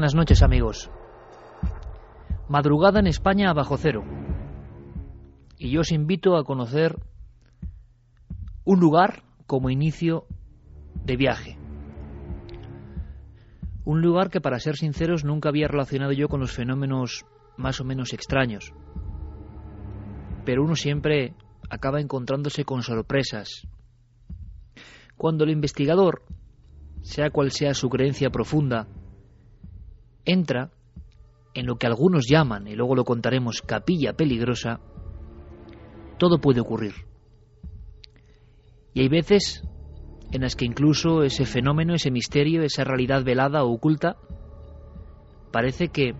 Buenas noches amigos. Madrugada en España a bajo cero. Y yo os invito a conocer un lugar como inicio de viaje. Un lugar que, para ser sinceros, nunca había relacionado yo con los fenómenos más o menos extraños. Pero uno siempre acaba encontrándose con sorpresas. Cuando el investigador, sea cual sea su creencia profunda, entra en lo que algunos llaman, y luego lo contaremos, capilla peligrosa, todo puede ocurrir. Y hay veces en las que incluso ese fenómeno, ese misterio, esa realidad velada o oculta, parece que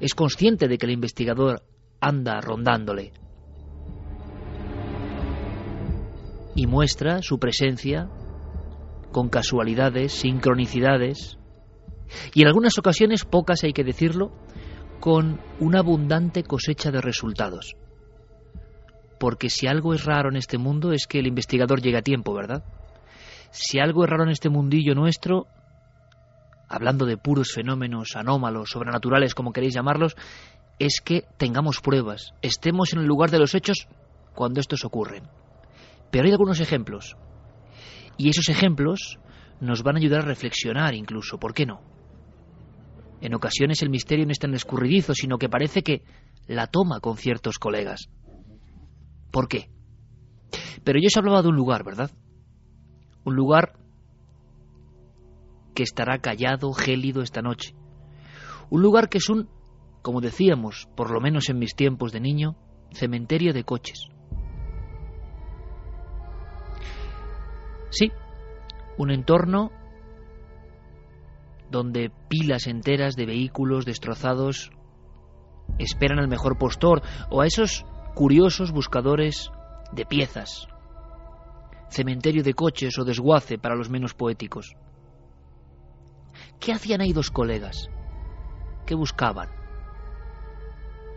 es consciente de que el investigador anda rondándole. Y muestra su presencia con casualidades, sincronicidades, y en algunas ocasiones, pocas hay que decirlo, con una abundante cosecha de resultados. Porque si algo es raro en este mundo es que el investigador llegue a tiempo, ¿verdad? Si algo es raro en este mundillo nuestro, hablando de puros fenómenos anómalos, sobrenaturales, como queréis llamarlos, es que tengamos pruebas, estemos en el lugar de los hechos cuando estos ocurren. Pero hay algunos ejemplos. Y esos ejemplos nos van a ayudar a reflexionar incluso, ¿por qué no? En ocasiones el misterio no es tan escurridizo, sino que parece que la toma con ciertos colegas. ¿Por qué? Pero yo os hablaba de un lugar, ¿verdad? Un lugar que estará callado, gélido esta noche. Un lugar que es un, como decíamos, por lo menos en mis tiempos de niño, cementerio de coches. Sí, un entorno donde pilas enteras de vehículos destrozados esperan al mejor postor o a esos curiosos buscadores de piezas. Cementerio de coches o desguace para los menos poéticos. ¿Qué hacían ahí dos colegas? ¿Qué buscaban?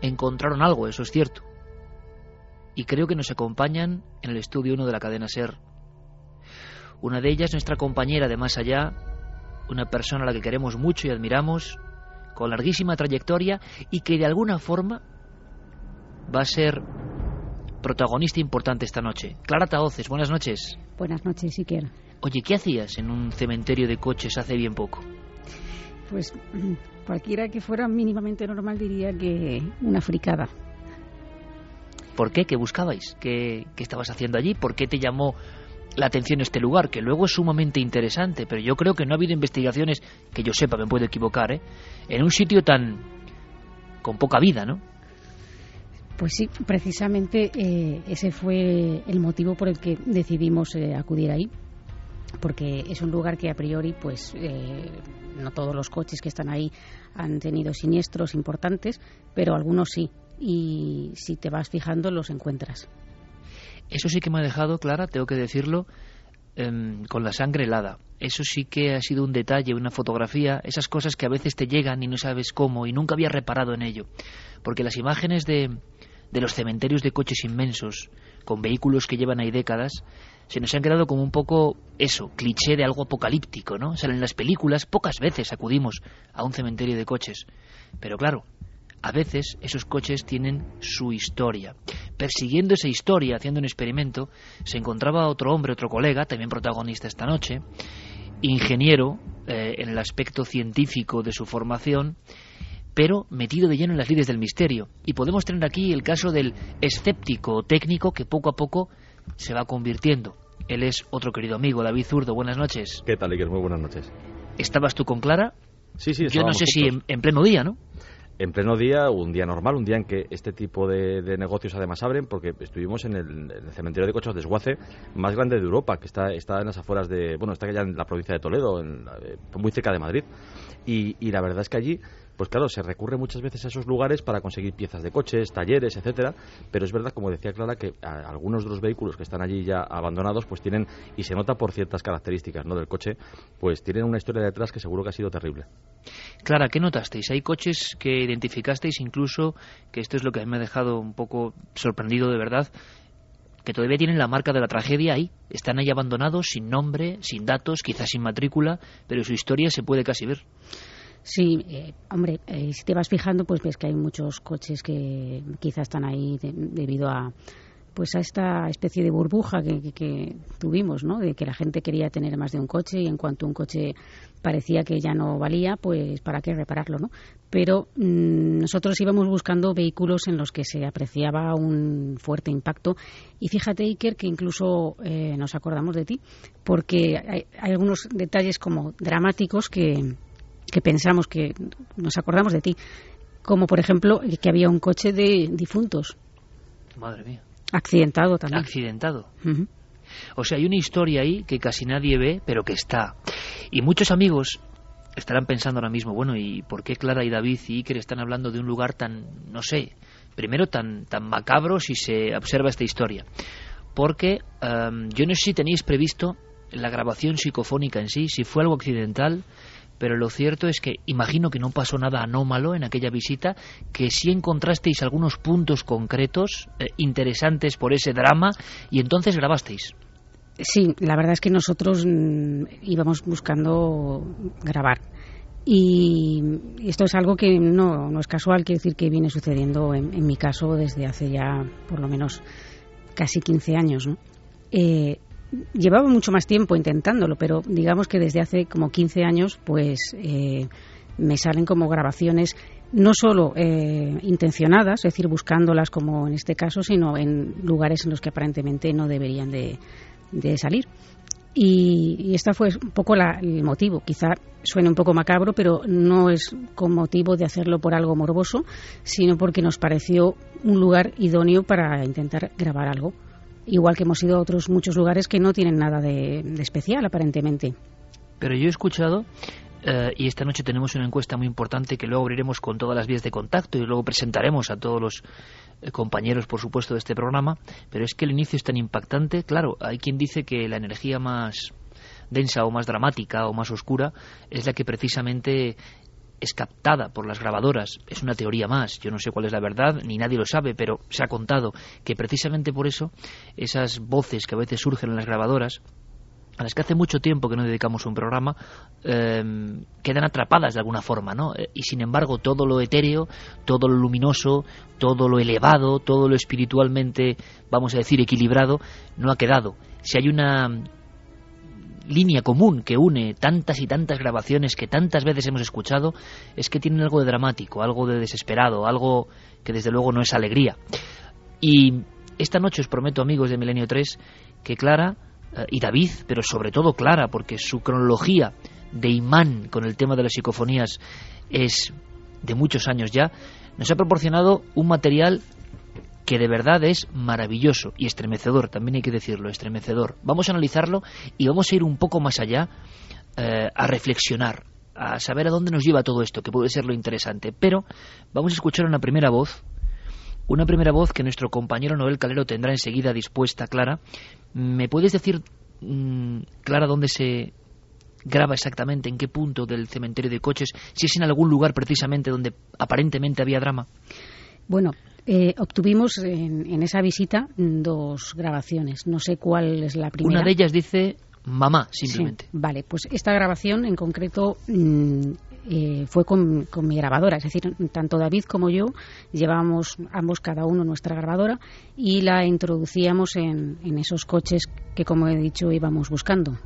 Encontraron algo, eso es cierto. Y creo que nos acompañan en el estudio 1 de la cadena Ser. Una de ellas, nuestra compañera de más allá, una persona a la que queremos mucho y admiramos, con larguísima trayectoria y que de alguna forma va a ser protagonista importante esta noche. Clara Taoces, buenas noches. Buenas noches, siquiera. Oye, ¿qué hacías en un cementerio de coches hace bien poco? Pues cualquiera que fuera mínimamente normal diría que una fricada. ¿Por qué? ¿Qué buscabais? ¿Qué, qué estabas haciendo allí? ¿Por qué te llamó la atención este lugar, que luego es sumamente interesante, pero yo creo que no ha habido investigaciones, que yo sepa, me puedo equivocar, ¿eh? en un sitio tan con poca vida, ¿no? Pues sí, precisamente eh, ese fue el motivo por el que decidimos eh, acudir ahí, porque es un lugar que a priori, pues, eh, no todos los coches que están ahí han tenido siniestros importantes, pero algunos sí, y si te vas fijando los encuentras. Eso sí que me ha dejado, Clara, tengo que decirlo, em, con la sangre helada. Eso sí que ha sido un detalle, una fotografía, esas cosas que a veces te llegan y no sabes cómo y nunca había reparado en ello. Porque las imágenes de, de los cementerios de coches inmensos, con vehículos que llevan ahí décadas, se nos han quedado como un poco eso, cliché de algo apocalíptico, ¿no? O sea, en las películas pocas veces acudimos a un cementerio de coches. Pero claro, a veces esos coches tienen su historia. Persiguiendo esa historia, haciendo un experimento, se encontraba otro hombre, otro colega, también protagonista esta noche, ingeniero eh, en el aspecto científico de su formación, pero metido de lleno en las lides del misterio. Y podemos tener aquí el caso del escéptico técnico que poco a poco se va convirtiendo. Él es otro querido amigo, David Zurdo. Buenas noches. ¿Qué tal, Iker? Muy buenas noches. ¿Estabas tú con Clara? Sí, sí, Yo no sé si en, pleno día, ¿no? En pleno día, un día normal, un día en que este tipo de, negocios además abren, porque estuvimos en el, cementerio de coches de Desguace más grande de Europa, que está, está en las afueras de, bueno, está allá en la provincia de Toledo, eh, muy cerca de Madrid. Y, y la verdad es que allí pues claro, se recurre muchas veces a esos lugares para conseguir piezas de coches, talleres, etcétera, pero es verdad, como decía Clara, que algunos de los vehículos que están allí ya abandonados, pues tienen, y se nota por ciertas características ¿no? del coche, pues tienen una historia detrás que seguro que ha sido terrible. Clara, ¿qué notasteis? Hay coches que identificasteis incluso, que esto es lo que me ha dejado un poco sorprendido de verdad, que todavía tienen la marca de la tragedia ahí. Están ahí abandonados, sin nombre, sin datos, quizás sin matrícula, pero su historia se puede casi ver. Sí, eh, hombre, eh, si te vas fijando, pues ves que hay muchos coches que quizás están ahí debido a pues a esta especie de burbuja que, tuvimos, ¿no? De que la gente quería tener más de un coche y en cuanto un coche parecía que ya no valía, pues para qué repararlo, ¿no? Pero mm, nosotros íbamos buscando vehículos en los que se apreciaba un fuerte impacto y fíjate, Iker, que incluso eh, nos acordamos de ti, porque hay algunos detalles como dramáticos que que pensamos que nos acordamos de ti, como por ejemplo que había un coche de difuntos. Madre mía. Accidentado también. Accidentado. O sea, hay una historia ahí que casi nadie ve, pero que está. Y muchos amigos estarán pensando ahora mismo, bueno, ¿y por qué Clara y David y Iker están hablando de un lugar tan, no sé, primero tan, tan macabro si se observa esta historia? Porque em, yo no sé si tenéis previsto la grabación psicofónica en sí, si fue algo accidental, pero lo cierto es que imagino que no pasó nada anómalo en aquella visita, que sí encontrasteis algunos puntos concretos eh, interesantes por ese drama y entonces grabasteis. Sí, la verdad es que nosotros mm, íbamos buscando grabar. Y esto es algo que no, no es casual, quiere decir que viene sucediendo en, mi caso desde hace ya por lo menos casi 15 años. ¿no? Eh, llevaba mucho más tiempo intentándolo, pero digamos que desde hace como 15 años, pues eh, me salen como grabaciones no solo eh, intencionadas, es decir, buscándolas como en este caso, sino en lugares en los que aparentemente no deberían de, salir. Y, y este fue un poco el motivo. Quizá suene un poco macabro, pero no es con motivo de hacerlo por algo morboso, sino porque nos pareció un lugar idóneo para intentar grabar algo igual que hemos ido a otros muchos lugares que no tienen nada de, especial aparentemente. Pero yo he escuchado eh, y esta noche tenemos una encuesta muy importante que luego abriremos con todas las vías de contacto y luego presentaremos a todos los eh, compañeros, por supuesto, de este programa. Pero es que el inicio es tan impactante. Claro, hay quien dice que la energía más densa o más dramática o más oscura es la que precisamente es captada por las grabadoras. Es una teoría más, yo no sé cuál es la verdad, ni nadie lo sabe, pero se ha contado que precisamente por eso esas voces que a veces surgen en las grabadoras, a las que hace mucho tiempo que no dedicamos un programa, em, quedan atrapadas de alguna forma, ¿no? Y sin embargo, todo lo etéreo, todo lo luminoso, todo lo elevado, todo lo espiritualmente, vamos a decir, equilibrado, no ha quedado. Si hay una línea común que une tantas y tantas grabaciones que tantas veces hemos escuchado es que tienen algo de dramático, algo de desesperado, algo que desde luego no es alegría. Y esta noche os prometo, amigos de Milenio 3, que Clara eh, y David, pero sobre todo Clara, porque su cronología de imán con el tema de las psicofonías es de muchos años ya, nos ha proporcionado un material que de verdad es maravilloso y estremecedor, también hay que decirlo, estremecedor. Vamos a analizarlo y vamos a ir un poco más allá eh, a reflexionar, a saber a dónde nos lleva todo esto, que puede ser lo interesante. Pero vamos a escuchar una primera voz, una primera voz que nuestro compañero Noel Calero tendrá enseguida dispuesta, Clara. ¿Me puedes decir, mm, Clara, dónde se graba exactamente, en qué punto del cementerio de coches, si es en algún lugar precisamente donde aparentemente había drama? Bueno, eh, obtuvimos en, esa visita dos grabaciones. No sé cuál es la primera. Una de ellas dice mamá, simplemente. vale, pues esta grabación en concreto mm, eh, fue con, mi grabadora. Es decir, tanto David como yo llevábamos ambos cada uno nuestra grabadora y la introducíamos en, esos coches que, como he dicho, íbamos buscando.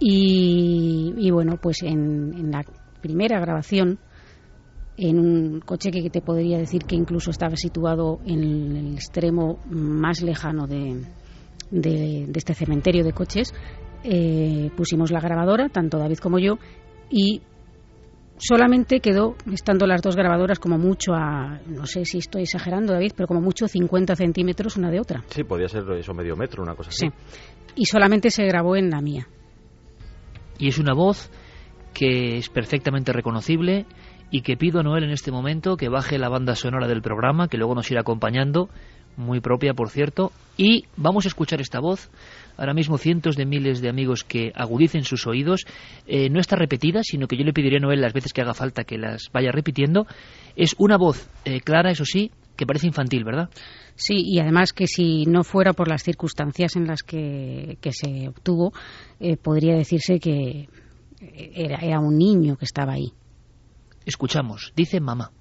Y, bueno, pues en la primera grabación en un coche que te podría decir que incluso estaba situado en el extremo más lejano de, de, este cementerio de coches, eh, pusimos la grabadora, tanto David como yo, y solamente quedó, estando las dos grabadoras como mucho a, no sé si estoy exagerando David, pero como mucho 50 centímetros una de otra. Sí, podía ser eso medio metro, una cosa así. Sí, y solamente se grabó en la mía. Y es una voz que es perfectamente reconocible y que pido a Noel en este momento que baje la banda sonora del programa, que luego nos irá acompañando, muy propia por cierto, y vamos a escuchar esta voz. Ahora mismo cientos de miles de amigos que agudicen sus oídos. Eh, no está repetida, sino que yo le pediría a Noel las veces que haga falta que las vaya repitiendo. Es una voz eh, clara, eso sí, que parece infantil, ¿verdad? Sí, y además que si no fuera por las circunstancias en las que, se obtuvo, eh, podría decirse que era, era un niño que estaba ahí. Escuchamos, dice mamá.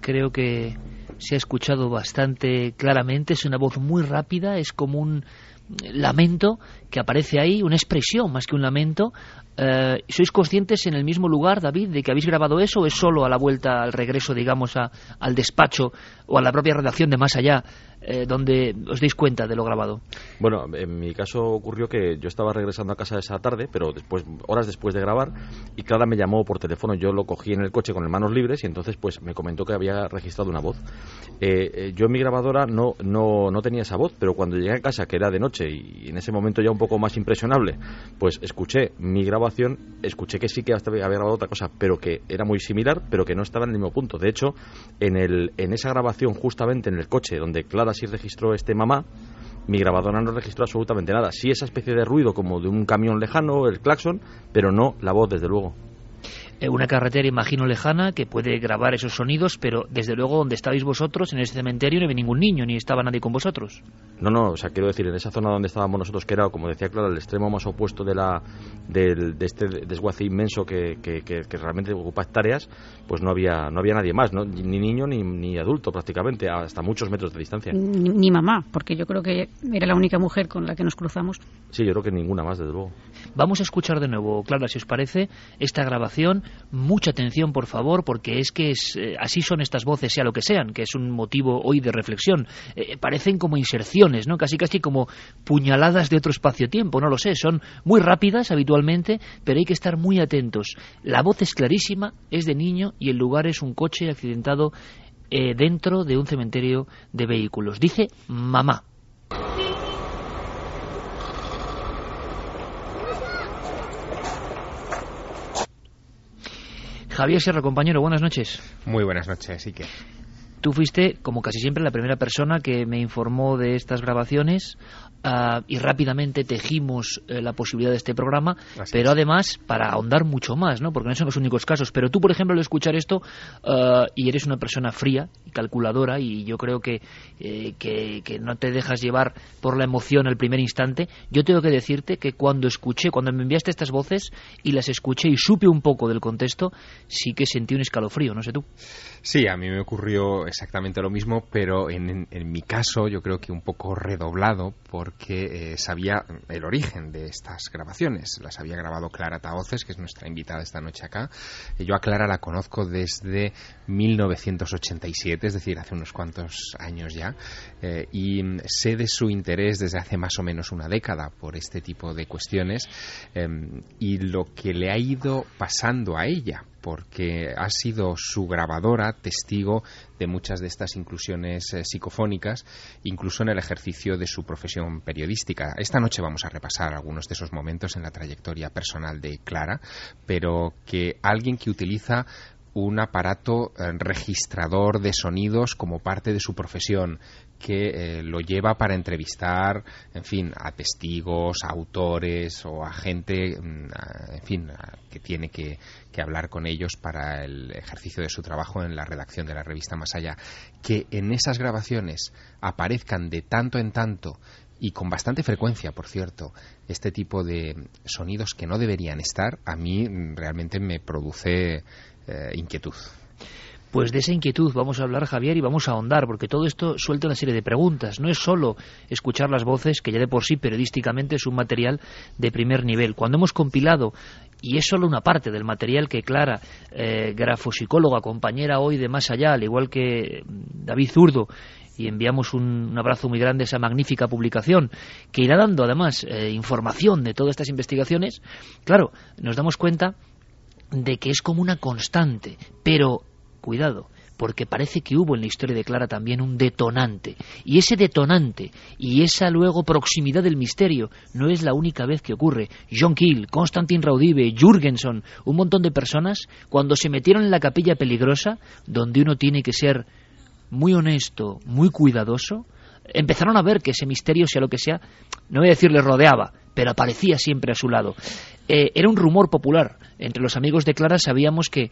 Creo que se ha escuchado bastante claramente, es una voz muy rápida, es como un lamento que aparece ahí, una expresión más que un lamento. Eh, ¿Sois conscientes en el mismo lugar, David, de que habéis grabado eso o es solo a la vuelta, al regreso, digamos, al despacho o a la propia redacción de Más Allá, eh, donde os deis cuenta de lo grabado? Bueno, en mi caso ocurrió que yo estaba regresando a casa esa tarde, pero después, horas después de grabar, y Clara me llamó por teléfono. Yo lo cogí en el coche con las manos libres y entonces pues me comentó que había registrado una voz. Eh, yo en mi grabadora no, no, no tenía esa voz, pero cuando llegué a casa, que era de noche y en ese momento ya un poco más impresionable, pues escuché mi grabación, escuché que sí que había grabado otra cosa, pero que era muy similar, pero que no estaba en el mismo punto. De hecho, en, el, en esa grabación, justamente en el coche donde Clara sí registró este mamá, mi grabadora no registró absolutamente nada. Sí esa especie de ruido como de un camión lejano, el claxon, pero no la voz, desde luego. Eh, una carretera, imagino, lejana que puede grabar esos sonidos, pero desde luego donde estabais vosotros, en ese cementerio, no había ningún niño, ni estaba nadie con vosotros. No, no, o sea, quiero decir, en esa zona donde estábamos nosotros, que era, como decía Clara, el extremo más opuesto de, la, de, este desguace inmenso que, que, realmente ocupa hectáreas, pues no había, no había nadie más, ¿no? ni niño ni, ni adulto prácticamente, hasta muchos metros de distancia. Ni, ni, mamá, porque yo creo que era la única mujer con la que nos cruzamos. Sí, yo creo que ninguna más, desde luego. Vamos a escuchar de nuevo, Clara, si os parece, esta grabación mucha atención, por favor, porque es que es, eh, así son estas voces, sea lo que sean, que es un motivo hoy de reflexión. Eh, parecen como inserciones, ¿no? Casi casi como puñaladas de otro espacio-tiempo, no lo sé. Son muy rápidas habitualmente, pero hay que estar muy atentos. La voz es clarísima, es de niño y el lugar es un coche accidentado eh, dentro de un cementerio de vehículos. Dice mamá. Javier Sierra, compañero, buenas noches. Muy buenas noches, que. Tú fuiste, como casi siempre, la primera persona que me informó de estas grabaciones. Ah, y rápidamente tejimos eh, la posibilidad de este programa, pero además para ahondar mucho más, ¿no? porque no son los únicos casos. Pero tú, por ejemplo, al escuchar esto, ah, y eres una persona fría y calculadora, y yo creo que, eh, que, que, no te dejas llevar por la emoción al primer instante, yo tengo que decirte que cuando escuché, cuando me enviaste estas voces y las escuché y supe un poco del contexto, sí que sentí un escalofrío, no sé tú. Sí, a mí me ocurrió exactamente lo mismo, pero en, mi caso yo creo que un poco redoblado, por que eh, sabía el origen de estas grabaciones. Las había grabado Clara Taoces, que es nuestra invitada esta noche acá. Yo a Clara la conozco desde 1987, es decir, hace unos cuantos años ya, eh, y sé de su interés desde hace más o menos una década por este tipo de cuestiones em, y lo que le ha ido pasando a ella porque ha sido su grabadora testigo de muchas de estas inclusiones eh, psicofónicas, incluso en el ejercicio de su profesión periodística. Esta noche vamos a repasar algunos de esos momentos en la trayectoria personal de Clara, pero que alguien que utiliza un aparato eh, registrador de sonidos como parte de su profesión que eh, lo lleva para entrevistar, en fin, a testigos, a autores o a gente, mm, en fin, que tiene que, que, hablar con ellos para el ejercicio de su trabajo en la redacción de la revista Más Allá. Que en esas grabaciones aparezcan de tanto en tanto y con bastante frecuencia, por cierto, este tipo de sonidos que no deberían estar, a mí mm, realmente me produce eh, inquietud. Pues de esa inquietud vamos a hablar, Javier, y vamos a ahondar, porque todo esto suelta una serie de preguntas. No es solo escuchar las voces, que ya de por sí periodísticamente es un material de primer nivel. Cuando hemos compilado y es solo una parte del material que Clara, eh, grafopsicóloga, compañera hoy de Más Allá, al igual que David Zurdo, y enviamos un, abrazo muy grande a esa magnífica publicación que irá dando además eh, información de todas estas investigaciones, claro, nos damos cuenta de que es como una constante, pero cuidado, porque parece que hubo en la historia de Clara también un detonante. Y ese detonante y esa luego proximidad del misterio no es la única vez que ocurre. John Keel, Constantin Raudive, Jürgenson, un montón de personas, cuando se metieron en la capilla peligrosa, donde uno tiene que ser muy honesto, muy cuidadoso, empezaron a ver que ese misterio, sea lo que sea, no voy a decir les rodeaba, pero aparecía siempre a su lado. Eh, era un rumor popular. Entre los amigos de Clara sabíamos que,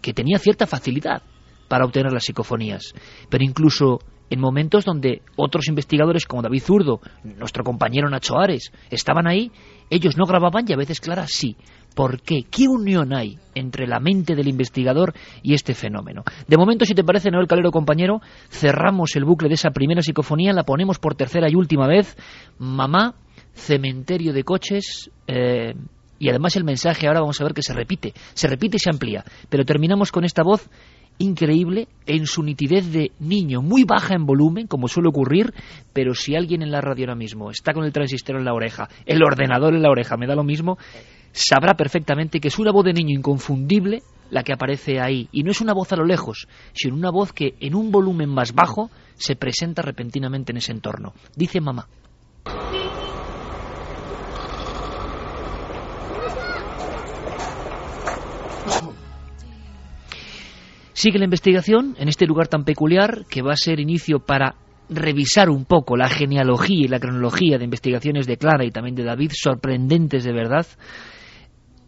que tenía cierta facilidad para obtener las psicofonías. Pero incluso en momentos donde otros investigadores como David Zurdo, nuestro compañero Nacho Ares, estaban ahí, ellos no grababan y a veces Clara sí. ¿Por qué? ¿Qué unión hay entre la mente del investigador y este fenómeno? De momento, si te parece, Noel Calero, compañero, cerramos el bucle de esa primera psicofonía, la ponemos por tercera y última vez. Mamá, cementerio de coches, eh, y además el mensaje ahora vamos a ver que se repite, se repite y se amplía. Pero terminamos con esta voz increíble en su nitidez de niño, muy baja en volumen, como suele ocurrir, pero si alguien en la radio ahora mismo está con el transistor en la oreja, el ordenador en la oreja, me da lo mismo, sabrá perfectamente que es una voz de niño inconfundible la que aparece ahí. Y no es una voz a lo lejos, sino una voz que en un volumen más bajo se presenta repentinamente en ese entorno. Dice mamá. Sigue la investigación en este lugar tan peculiar que va a ser inicio para revisar un poco la genealogía y la cronología de investigaciones de Clara y también de David, sorprendentes de verdad.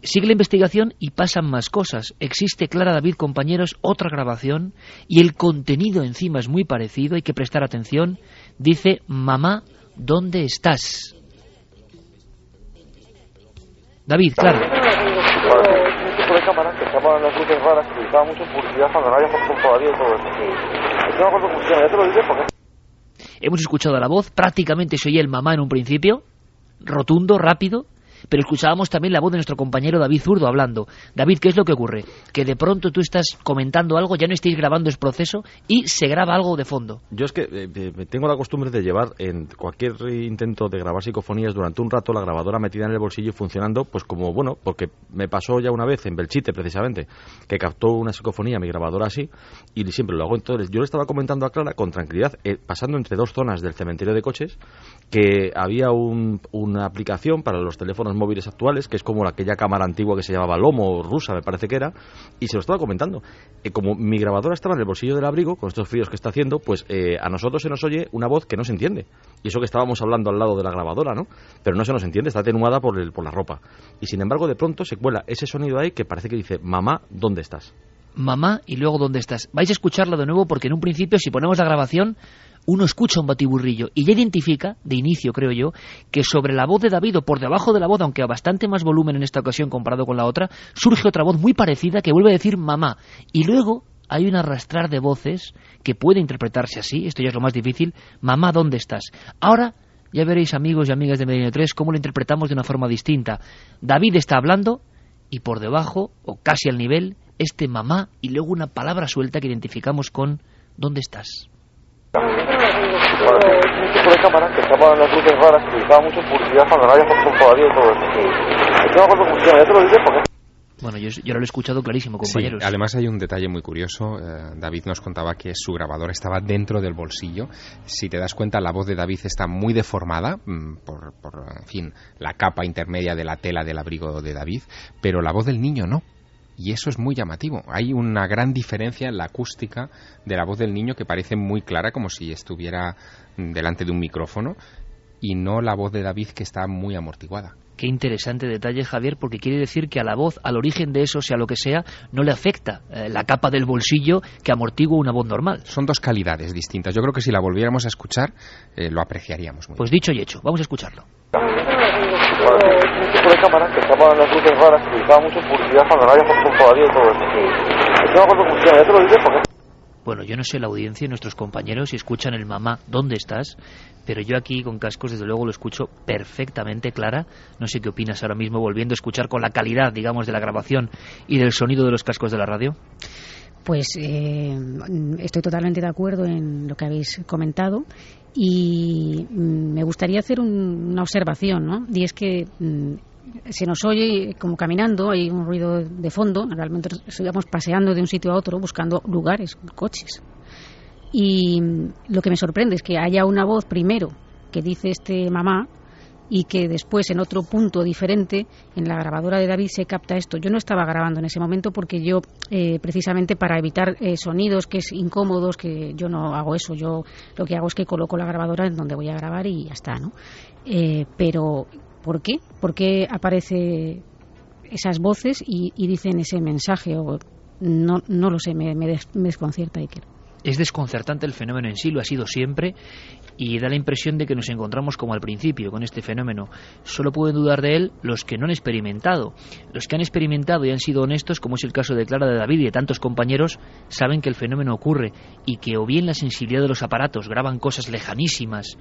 Sigue la investigación y pasan más cosas. Existe, Clara David, compañeros, otra grabación y el contenido encima es muy parecido, hay que prestar atención. Dice, mamá, ¿dónde estás? David, Clara Hemos escuchado la voz, prácticamente se oía el mamá en un principio, rotundo, rápido, pero escuchábamos también la voz de nuestro compañero David Zurdo hablando. David, ¿qué es lo que ocurre? Que de pronto tú estás comentando algo, ya no estáis grabando ese proceso y se graba algo de fondo. Yo es que eh, eh, tengo la costumbre de llevar en cualquier intento de grabar psicofonías durante un rato la grabadora metida en el bolsillo y funcionando, pues como, bueno, porque me pasó ya una vez en Belchite precisamente, que captó una psicofonía mi grabadora así y siempre lo hago entonces. Yo le estaba comentando a Clara con tranquilidad, eh, pasando entre dos zonas del cementerio de coches, que había una aplicación para los teléfonos móviles actuales, que es como aquella cámara antigua que se llamaba Lomo, rusa me parece que era, y se lo estaba comentando. Eh, como mi grabadora estaba en el bolsillo del abrigo, con estos fríos que está haciendo, pues eh, a nosotros se nos oye una voz que no se entiende. Y eso que estábamos hablando al lado de la grabadora, ¿no? Pero no se nos entiende, está atenuada por, el, por la ropa. Y sin embargo, de pronto se cuela ese sonido ahí que parece que dice, mamá, ¿dónde estás? Mamá y luego ¿dónde estás? Vais a escucharlo de nuevo porque en un principio, si ponemos la grabación, uno escucha un batiburrillo y ya identifica, de inicio creo yo, que sobre la voz de David o por debajo de la voz, aunque a bastante más volumen en esta ocasión comparado con la otra, surge otra voz muy parecida que vuelve a decir mamá. Y luego hay un arrastrar de voces que puede interpretarse así, esto ya es lo más difícil, mamá, ¿dónde estás? Ahora ya veréis amigos y amigas de Medellín 3 cómo lo interpretamos de una forma distinta. David está hablando y por debajo, o casi al nivel, este mamá y luego una palabra suelta que identificamos con ¿dónde estás? De cámara que estaban las luces raras que utilizaba mucho en publicidad cuando no había fotos todavía y todo eso. Es una cosa funciona, ya te lo dije porque... Bueno, yo, yo, lo he escuchado clarísimo, compañeros. Sí, además hay un detalle muy curioso. Eh, David nos contaba que su grabador estaba dentro del bolsillo. Si te das cuenta, la voz de David está muy deformada mm, por, por, en fin, la capa intermedia de la tela del abrigo de David, pero la voz del niño no y eso es muy llamativo. Hay una gran diferencia en la acústica de la voz del niño que parece muy clara, como si estuviera delante de un micrófono, y no la voz de David que está muy amortiguada. Qué interesante detalle, Javier, porque quiere decir que a la voz, al origen de eso, sea lo que sea, no le afecta eh, la capa del bolsillo que amortigua una voz normal. Son dos calidades distintas. Yo creo que si la volviéramos a escuchar, eh, lo apreciaríamos muy Pues dicho y hecho, vamos a escucharlo Bueno, yo no sé la audiencia y nuestros compañeros si escuchan el mamá, ¿dónde estás? Pero yo aquí con cascos desde luego lo escucho perfectamente clara. No sé qué opinas ahora mismo volviendo a escuchar con la calidad, digamos, de la grabación y del sonido de los cascos de la radio. Pues eh, estoy totalmente de acuerdo en lo que habéis comentado y mm, me gustaría hacer una observación, ¿no? Y es que mm, se nos oye como caminando, hay un ruido de fondo, realmente estamos paseando de un sitio a otro buscando lugares, coches. Y lo que me sorprende es que haya una voz primero que dice este mamá y que después en otro punto diferente en la grabadora de David se capta esto. Yo no estaba grabando en ese momento porque yo eh, precisamente para evitar eh, sonidos que es incómodos, que yo no hago eso, yo lo que hago es que coloco la grabadora en donde voy a grabar y ya está, ¿no? Eh, pero ¿Por qué? ¿Por qué aparece esas voces y, dicen ese mensaje? O, no, no lo sé, me, me, desconcierta Iker. Es desconcertante el fenómeno en sí, lo ha sido siempre, y da la impresión de que nos encontramos como al principio con este fenómeno. Solo pueden dudar de él los que no han experimentado. Los que han experimentado y han sido honestos, como es el caso de Clara de David y de tantos compañeros, saben que el fenómeno ocurre y que o bien la sensibilidad de los aparatos graban cosas lejanísimas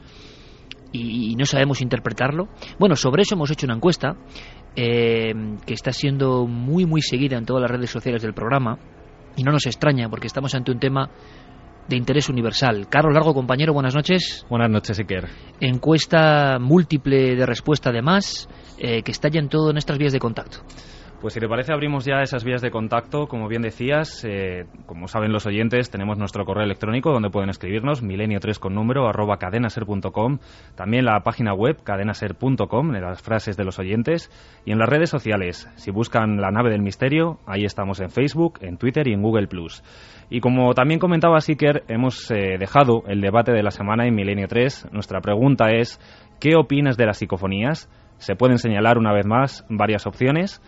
y, no sabemos interpretarlo. Bueno, sobre eso hemos hecho una encuesta eh, que está siendo muy, muy seguida en todas las redes sociales del programa y no nos extraña porque estamos ante un tema de interés universal. Carlos Largo, compañero, buenas noches. Buenas noches, Iker. Encuesta múltiple de respuesta, además, eh, que está ya en todo nuestras vías de contacto. Pues si te parece abrimos ya esas vías de contacto, como bien decías, eh, como saben los oyentes, tenemos nuestro correo electrónico donde pueden escribirnos, milenio3 con número, arroba cadenaser.com, también la página web cadenaser.com, en las frases de los oyentes, y en las redes sociales, si buscan la nave del misterio, ahí estamos en Facebook, en Twitter y en Google+. Y como también comentaba Siker, hemos eh, dejado el debate de la semana en Milenio 3. Nuestra pregunta es, ¿qué opinas de las psicofonías? Se pueden señalar una vez más varias opciones.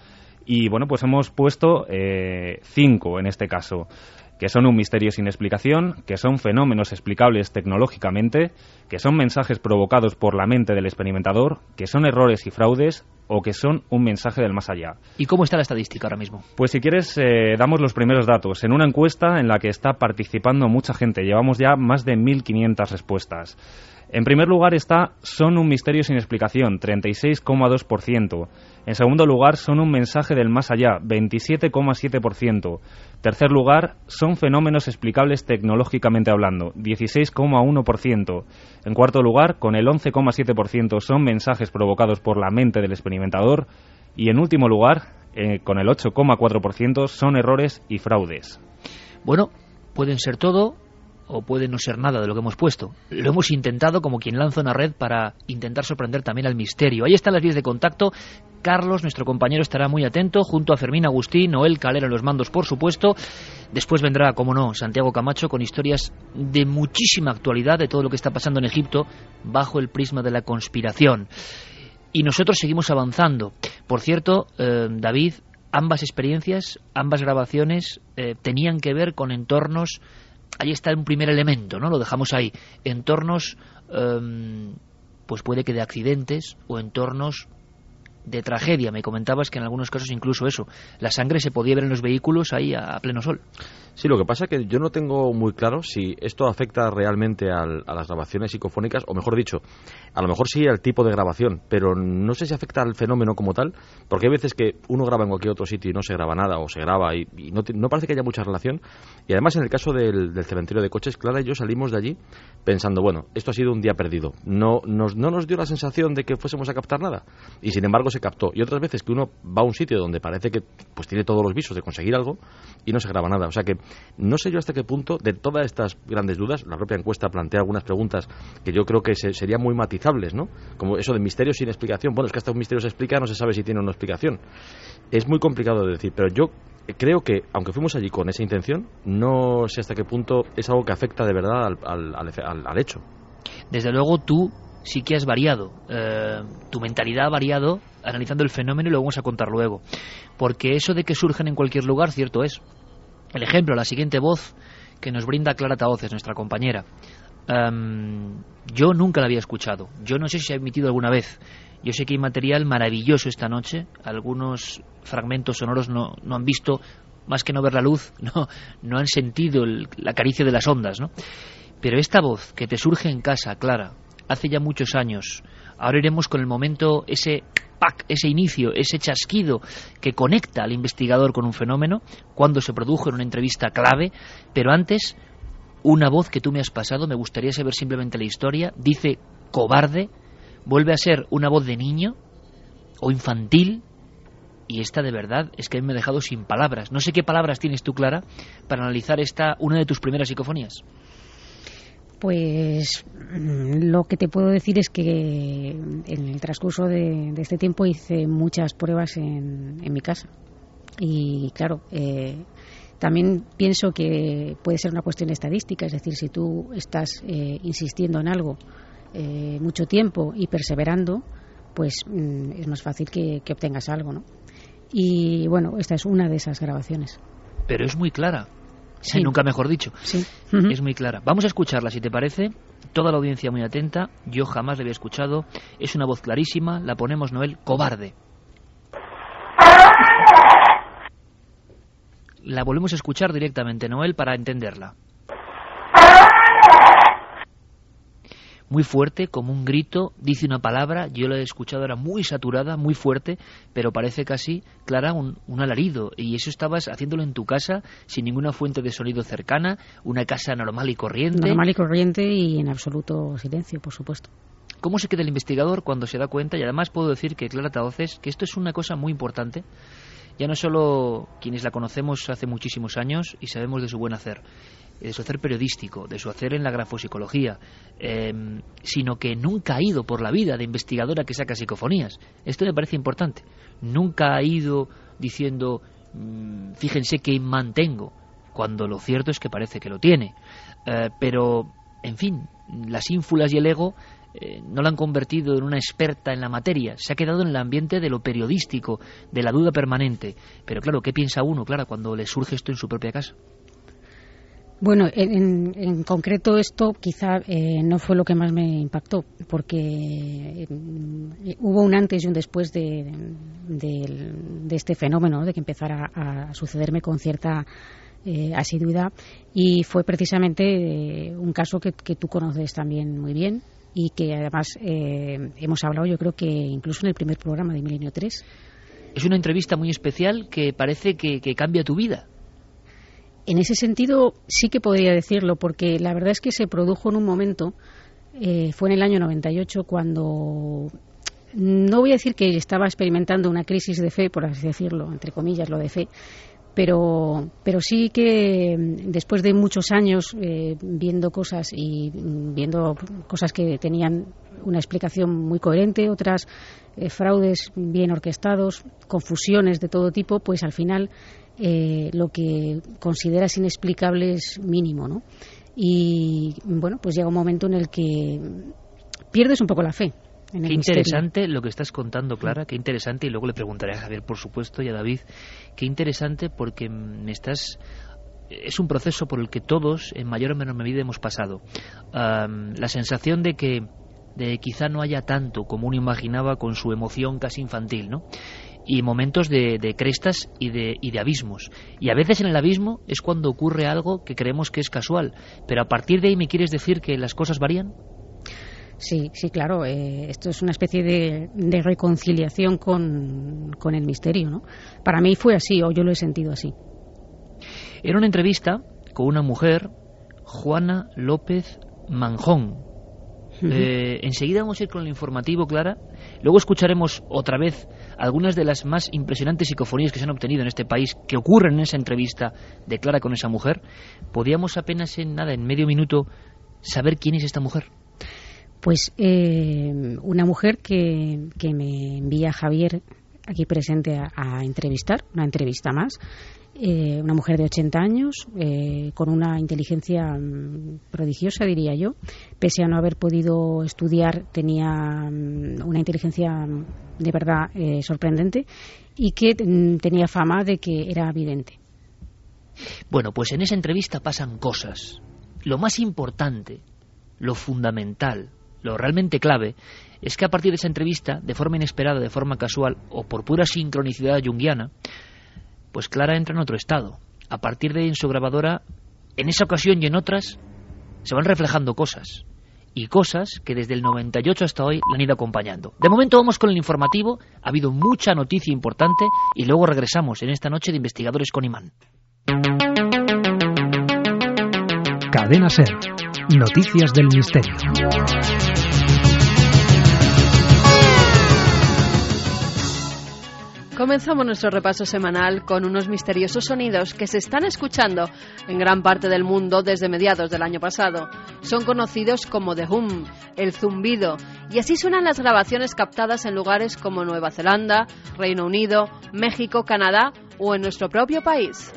Y bueno, pues hemos puesto eh, cinco en este caso, que son un misterio sin explicación, que son fenómenos explicables tecnológicamente, que son mensajes provocados por la mente del experimentador, que son errores y fraudes o que son un mensaje del más allá. ¿Y cómo está la estadística ahora mismo? Pues si quieres, eh, damos los primeros datos. En una encuesta en la que está participando mucha gente, llevamos ya más de 1.500 respuestas. En primer lugar está Son un misterio sin explicación, 36,2%. En segundo lugar, Son un mensaje del más allá, 27,7%. Tercer lugar, Son fenómenos explicables tecnológicamente hablando, 16,1%. En cuarto lugar, con el 11,7% son mensajes provocados por la mente del experimentador. Y en último lugar, eh, con el 8,4% son errores y fraudes. Bueno, pueden ser todo o puede no ser nada de lo que hemos puesto. Lo hemos intentado como quien lanza una red para intentar sorprender también al misterio. Ahí están las vías de contacto. Carlos, nuestro compañero, estará muy atento, junto a Fermín Agustín, Noel Calera en los mandos, por supuesto. Después vendrá, como no, Santiago Camacho con historias de muchísima actualidad de todo lo que está pasando en Egipto bajo el prisma de la conspiración. Y nosotros seguimos avanzando. Por cierto, eh, David, ambas experiencias, ambas grabaciones eh, tenían que ver con entornos ahí está un primer elemento, ¿no? Lo dejamos ahí. Entornos, em, pues puede que de accidentes o entornos de tragedia. Me comentabas que en algunos casos incluso eso, la sangre se podía ver en los vehículos ahí a pleno sol. Sí, lo que pasa es que yo no tengo muy claro si esto afecta realmente a las grabaciones psicofónicas, o mejor dicho, a lo mejor sí al tipo de grabación, pero no sé si afecta al fenómeno como tal, porque hay veces que uno graba en cualquier otro sitio y no se graba nada, o se graba y, no, parece que haya mucha relación. Y además, en el caso del, cementerio de coches, Clara y yo salimos de allí pensando, bueno, esto ha sido un día perdido. No nos, no nos dio la sensación de que fuésemos a captar nada, y sin embargo se captó. Y otras veces que uno va a un sitio donde parece que pues tiene todos los visos de conseguir algo y no se graba nada. O sea que no sé yo hasta qué punto, de todas estas grandes dudas, la propia encuesta plantea algunas preguntas que yo creo que serían muy matizables, ¿no? Como eso de misterio sin explicación. Bueno, es que hasta un misterio se explica, no se sabe si tiene una explicación. Es muy complicado de decir, pero yo creo que, aunque fuimos allí con esa intención, no sé hasta qué punto es algo que afecta de verdad al, hecho. Desde luego tú sí que has variado, eh, tu mentalidad ha variado analizando el fenómeno y lo vamos a contar luego. Porque eso de que surgen en cualquier lugar, cierto es. El ejemplo, la siguiente voz que nos brinda Clara Taoces, nuestra compañera. Em, yo nunca la había escuchado. Yo no sé si se ha emitido alguna vez. Yo sé que hay material maravilloso esta noche. Algunos fragmentos sonoros no, no han visto más que no ver la luz, no, no han sentido el, la caricia de las ondas, ¿no? Pero esta voz que te surge en casa, Clara, hace ya muchos años, ahora iremos con el momento, ese pack, ese inicio, ese chasquido que conecta al investigador con un fenómeno, cuando se produjo en una entrevista clave, pero antes, una voz que tú me has pasado, me gustaría saber simplemente la historia, dice cobarde, vuelve a ser una voz de niño o infantil, y esta de verdad es que me ha dejado sin palabras. No sé qué palabras tienes tú, Clara, para analizar esta, una de tus primeras psicofonías. Pues mm, lo que te puedo decir es que en el transcurso de, este tiempo hice muchas pruebas en, mi casa. Y claro, eh, también pienso que puede ser una cuestión estadística, es decir, si tú estás eh, insistiendo en algo eh, mucho tiempo y perseverando, pues mm, es más fácil que, que obtengas algo, ¿no? Y bueno, esta es una de esas grabaciones. Pero es muy clara. Sí. nunca mejor dicho. Sí. Es muy clara. Vamos a escucharla, si te parece. Toda la audiencia muy atenta. Yo jamás la había escuchado. Es una voz clarísima. La ponemos, Noel, cobarde. La volvemos a escuchar directamente, Noel, para entenderla. Muy fuerte, como un grito, dice una palabra, yo la he escuchado, era muy saturada, muy fuerte, pero parece casi, Clara, un, alarido. Y eso estabas haciéndolo en tu casa, sin ninguna fuente de sonido cercana, una casa normal y corriente. Normal y corriente y en absoluto silencio, por supuesto. ¿Cómo se queda el investigador cuando se da cuenta? Y además puedo decir que Clara Taoces, que esto es una cosa muy importante, ya no solo quienes la conocemos hace muchísimos años y sabemos de su buen hacer, de su hacer periodístico, de su hacer en la grafopsicología, em, sino que nunca ha ido por la vida de investigadora que saca psicofonías. Esto me parece importante. Nunca ha ido diciendo, mm, fíjense que mantengo, cuando lo cierto es que parece que lo tiene. Eh, pero, en fin, las ínfulas y el ego eh, no la han convertido en una experta en la materia, se ha quedado en el ambiente de lo periodístico, de la duda permanente. Pero claro, ¿qué piensa uno, claro, cuando le surge esto en su propia casa? Bueno, en, concreto esto quizá eh, no fue lo que más me impactó, porque eh, hubo un antes y un después de, este fenómeno, de que empezara a sucederme con cierta eh, asiduidad, y fue precisamente un caso que, tú conoces también muy bien y que además hemos hablado yo creo que incluso en el primer programa de Milenio 3. Es una entrevista muy especial que parece que cambia tu vida. En ese sentido sí que podría decirlo, porque la verdad es que se produjo en un momento, eh, fue en el año 98, cuando no voy a decir que estaba experimentando una crisis de fe, por así decirlo, entre comillas, lo de fe, pero, pero sí que mm, después de muchos años eh, viendo cosas y mm, viendo cosas que tenían una explicación muy coherente, otras eh, fraudes bien orquestados, confusiones de todo tipo, pues al final eh, lo que consideras inexplicable es mínimo, ¿no? Y bueno, pues llega un momento en el que pierdes un poco la fe. En qué interesante lo que estás contando, Clara, qué interesante, y luego le preguntaré a Javier, por supuesto, y a David, qué interesante porque me estás es un proceso por el que todos, en mayor o menor medida, hemos pasado. la sensación de que de quizá no haya tanto como uno imaginaba con su emoción casi infantil, ¿no? Y momentos de, crestas y de, y de abismos. Y a veces en el abismo es cuando ocurre algo que creemos que es casual. Pero a partir de ahí me quieres decir que las cosas varían. Sí, sí, claro. Eh, esto es una especie de, de reconciliación con, con, el misterio, ¿no? Para mí fue así, o yo lo he sentido así. Era una entrevista con una mujer, Juana López Manjón. Eh, enseguida vamos a ir con el informativo, Clara. Luego escucharemos otra vez algunas de las más impresionantes psicofonías que se han obtenido en este país, que ocurren en esa entrevista de Clara con esa mujer. ¿Podíamos apenas en nada, en medio minuto, saber quién es esta mujer? Pues eh, una mujer que, que, me envía Javier aquí presente a entrevistar, una entrevista más, eh, una mujer de 80 años, eh, con una inteligencia mm, prodigiosa, diría yo. Pese a no haber podido estudiar, tenía mm, una inteligencia mm, de verdad eh, sorprendente y que tenía fama de que era vidente. Bueno, pues en esa entrevista pasan cosas. Lo más importante, lo fundamental, lo realmente clave, es que a partir de esa entrevista, de forma inesperada, de forma casual o por pura sincronicidad junguiana, pues Clara entra en otro estado. A partir de en su grabadora, en esa ocasión y en otras, se van reflejando cosas. Y cosas que desde el 98 hasta hoy la han ido acompañando. De momento vamos con el informativo. Ha habido mucha noticia importante y luego regresamos en esta noche de investigadores con imán. Cadena Ser. Noticias del Misterio. Comenzamos nuestro repaso semanal con unos misteriosos sonidos que se están escuchando en gran parte del mundo desde mediados del año pasado. Son conocidos como The Hum, el zumbido, y así suenan las grabaciones captadas en lugares como Nueva Zelanda, Reino Unido, México, Canadá o en nuestro propio país.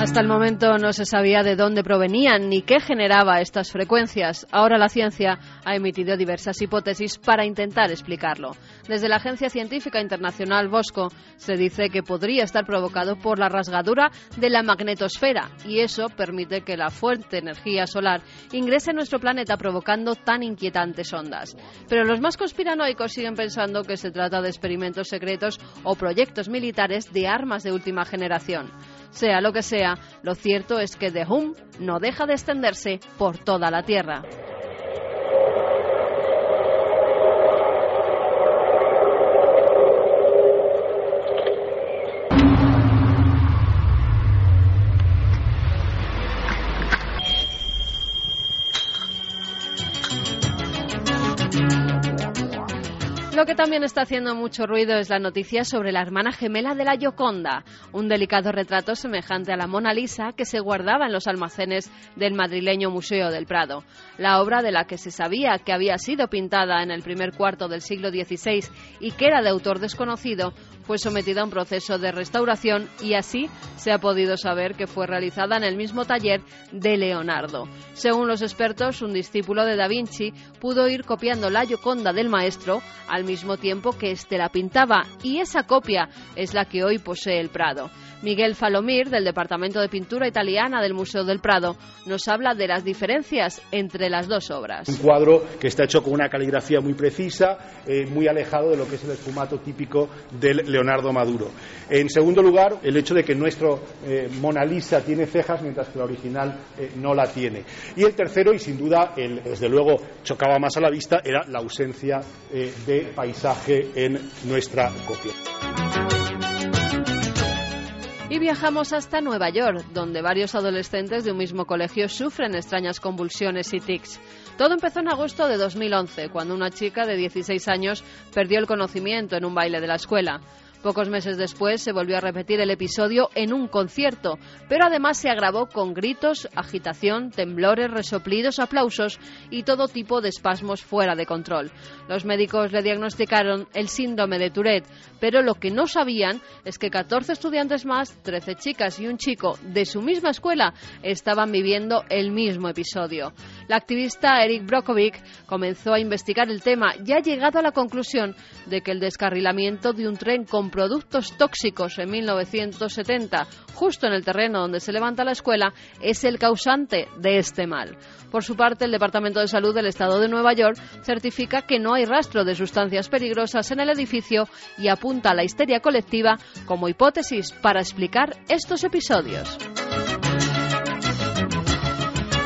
Hasta el momento no se sabía de dónde provenían ni qué generaba estas frecuencias. Ahora la ciencia ha emitido diversas hipótesis para intentar explicarlo. Desde la Agencia Científica Internacional Bosco se dice que podría estar provocado por la rasgadura de la magnetosfera y eso permite que la fuerte energía solar ingrese en nuestro planeta provocando tan inquietantes ondas. Pero los más conspiranoicos siguen pensando que se trata de experimentos secretos o proyectos militares de armas de última generación. Sea lo que sea, lo cierto es que The Hum no deja de extenderse por toda la Tierra. Lo que también está haciendo mucho ruido es la noticia sobre la hermana gemela de la Gioconda, un delicado retrato semejante a la Mona Lisa que se guardaba en los almacenes del madrileño Museo del Prado. La obra de la que se sabía que había sido pintada en el primer cuarto del siglo XVI y que era de autor desconocido fue sometida a un proceso de restauración y así se ha podido saber que fue realizada en el mismo taller de Leonardo. Según los expertos, un discípulo de Da Vinci pudo ir copiando la Gioconda del maestro al mismo tiempo que éste la pintaba y esa copia es la que hoy posee el Prado. Miguel Falomir, del Departamento de Pintura Italiana del Museo del Prado, nos habla de las diferencias entre las dos obras. Un cuadro que está hecho con una caligrafía muy precisa, eh, muy alejado de lo que es el esfumato típico del Leonardo Maduro. En segundo lugar, el hecho de que nuestro eh, Mona Lisa tiene cejas mientras que la original eh, no la tiene. Y el tercero, y sin duda, el, desde luego chocaba más a la vista, era la ausencia de paisaje en nuestra copia. Y viajamos hasta Nueva York, donde varios adolescentes de un mismo colegio sufren extrañas convulsiones y tics. Todo empezó en agosto de 2011, cuando una chica de 16 años perdió el conocimiento en un baile de la escuela. Pocos meses después se volvió a repetir el episodio en un concierto, pero además se agravó con gritos, agitación, temblores, resoplidos, aplausos y todo tipo de espasmos fuera de control. Los médicos le diagnosticaron el síndrome de Tourette, pero lo que no sabían es que 14 estudiantes más, 13 chicas y un chico de su misma escuela estaban viviendo el mismo episodio. La activista Eric Brokovic comenzó a investigar el tema y ha llegado a la conclusión de que el descarrilamiento de un tren con productos tóxicos en 1970, justo en el terreno donde se levanta la escuela, es el causante de este mal. Por su parte, el Departamento de Salud del Estado de Nueva York certifica que no hay rastro de sustancias peligrosas en el edificio y apunta a la histeria colectiva como hipótesis para explicar estos episodios.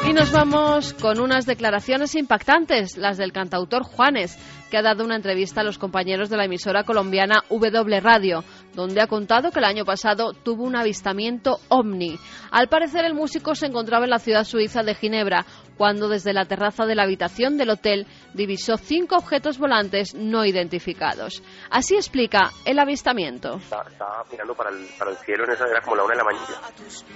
Y nos vamos con unas declaraciones impactantes, las del cantautor Juanes, que ha dado una entrevista a los compañeros de la emisora colombiana W Radio, donde ha contado que el año pasado tuvo un avistamiento ovni. Al parecer el músico se encontraba en la ciudad suiza de Ginebra, cuando desde la terraza de la habitación del hotel divisó cinco objetos volantes no identificados. Así explica el avistamiento. Estaba, mirando para el, para el, cielo, en esa era como la una de la mañana.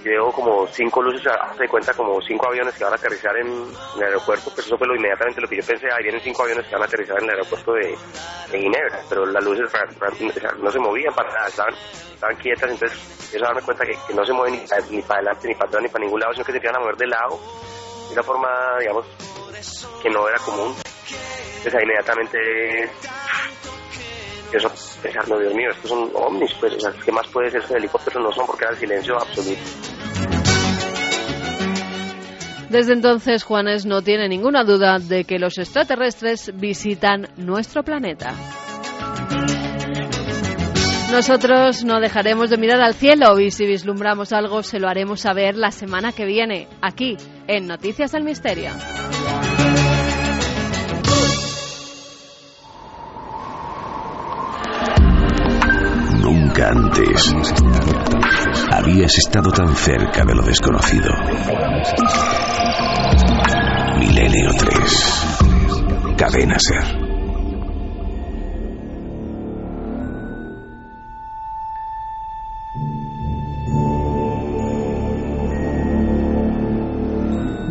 Veo como cinco luces, se cuenta como cinco aviones que van a aterrizar en, el aeropuerto, pues eso fue lo inmediatamente lo que yo pensé, ahí vienen cinco aviones que van a aterrizar en el aeropuerto de, de Ginebra, pero las luces no se movían para nada, estaban, estaban quietas, entonces eso darme cuenta que, que no se mueven ni, ni para adelante, ni para atrás, ni para ningún lado, sino que se iban a mover de lado de una forma, digamos, que no era común. Entonces ahí inmediatamente eso pensando, Dios mío, estos son ovnis, pues, o sea, ¿qué más puede ser helicópteros no son porque era el silencio absoluto. Desde entonces, Juanes no tiene ninguna duda de que los extraterrestres visitan nuestro planeta. Nosotros no dejaremos de mirar al cielo y si vislumbramos algo se lo haremos saber la semana que viene, aquí, en Noticias del Misterio. Nunca antes habías estado tan cerca de lo desconocido. Milenio 3. Cadena Ser.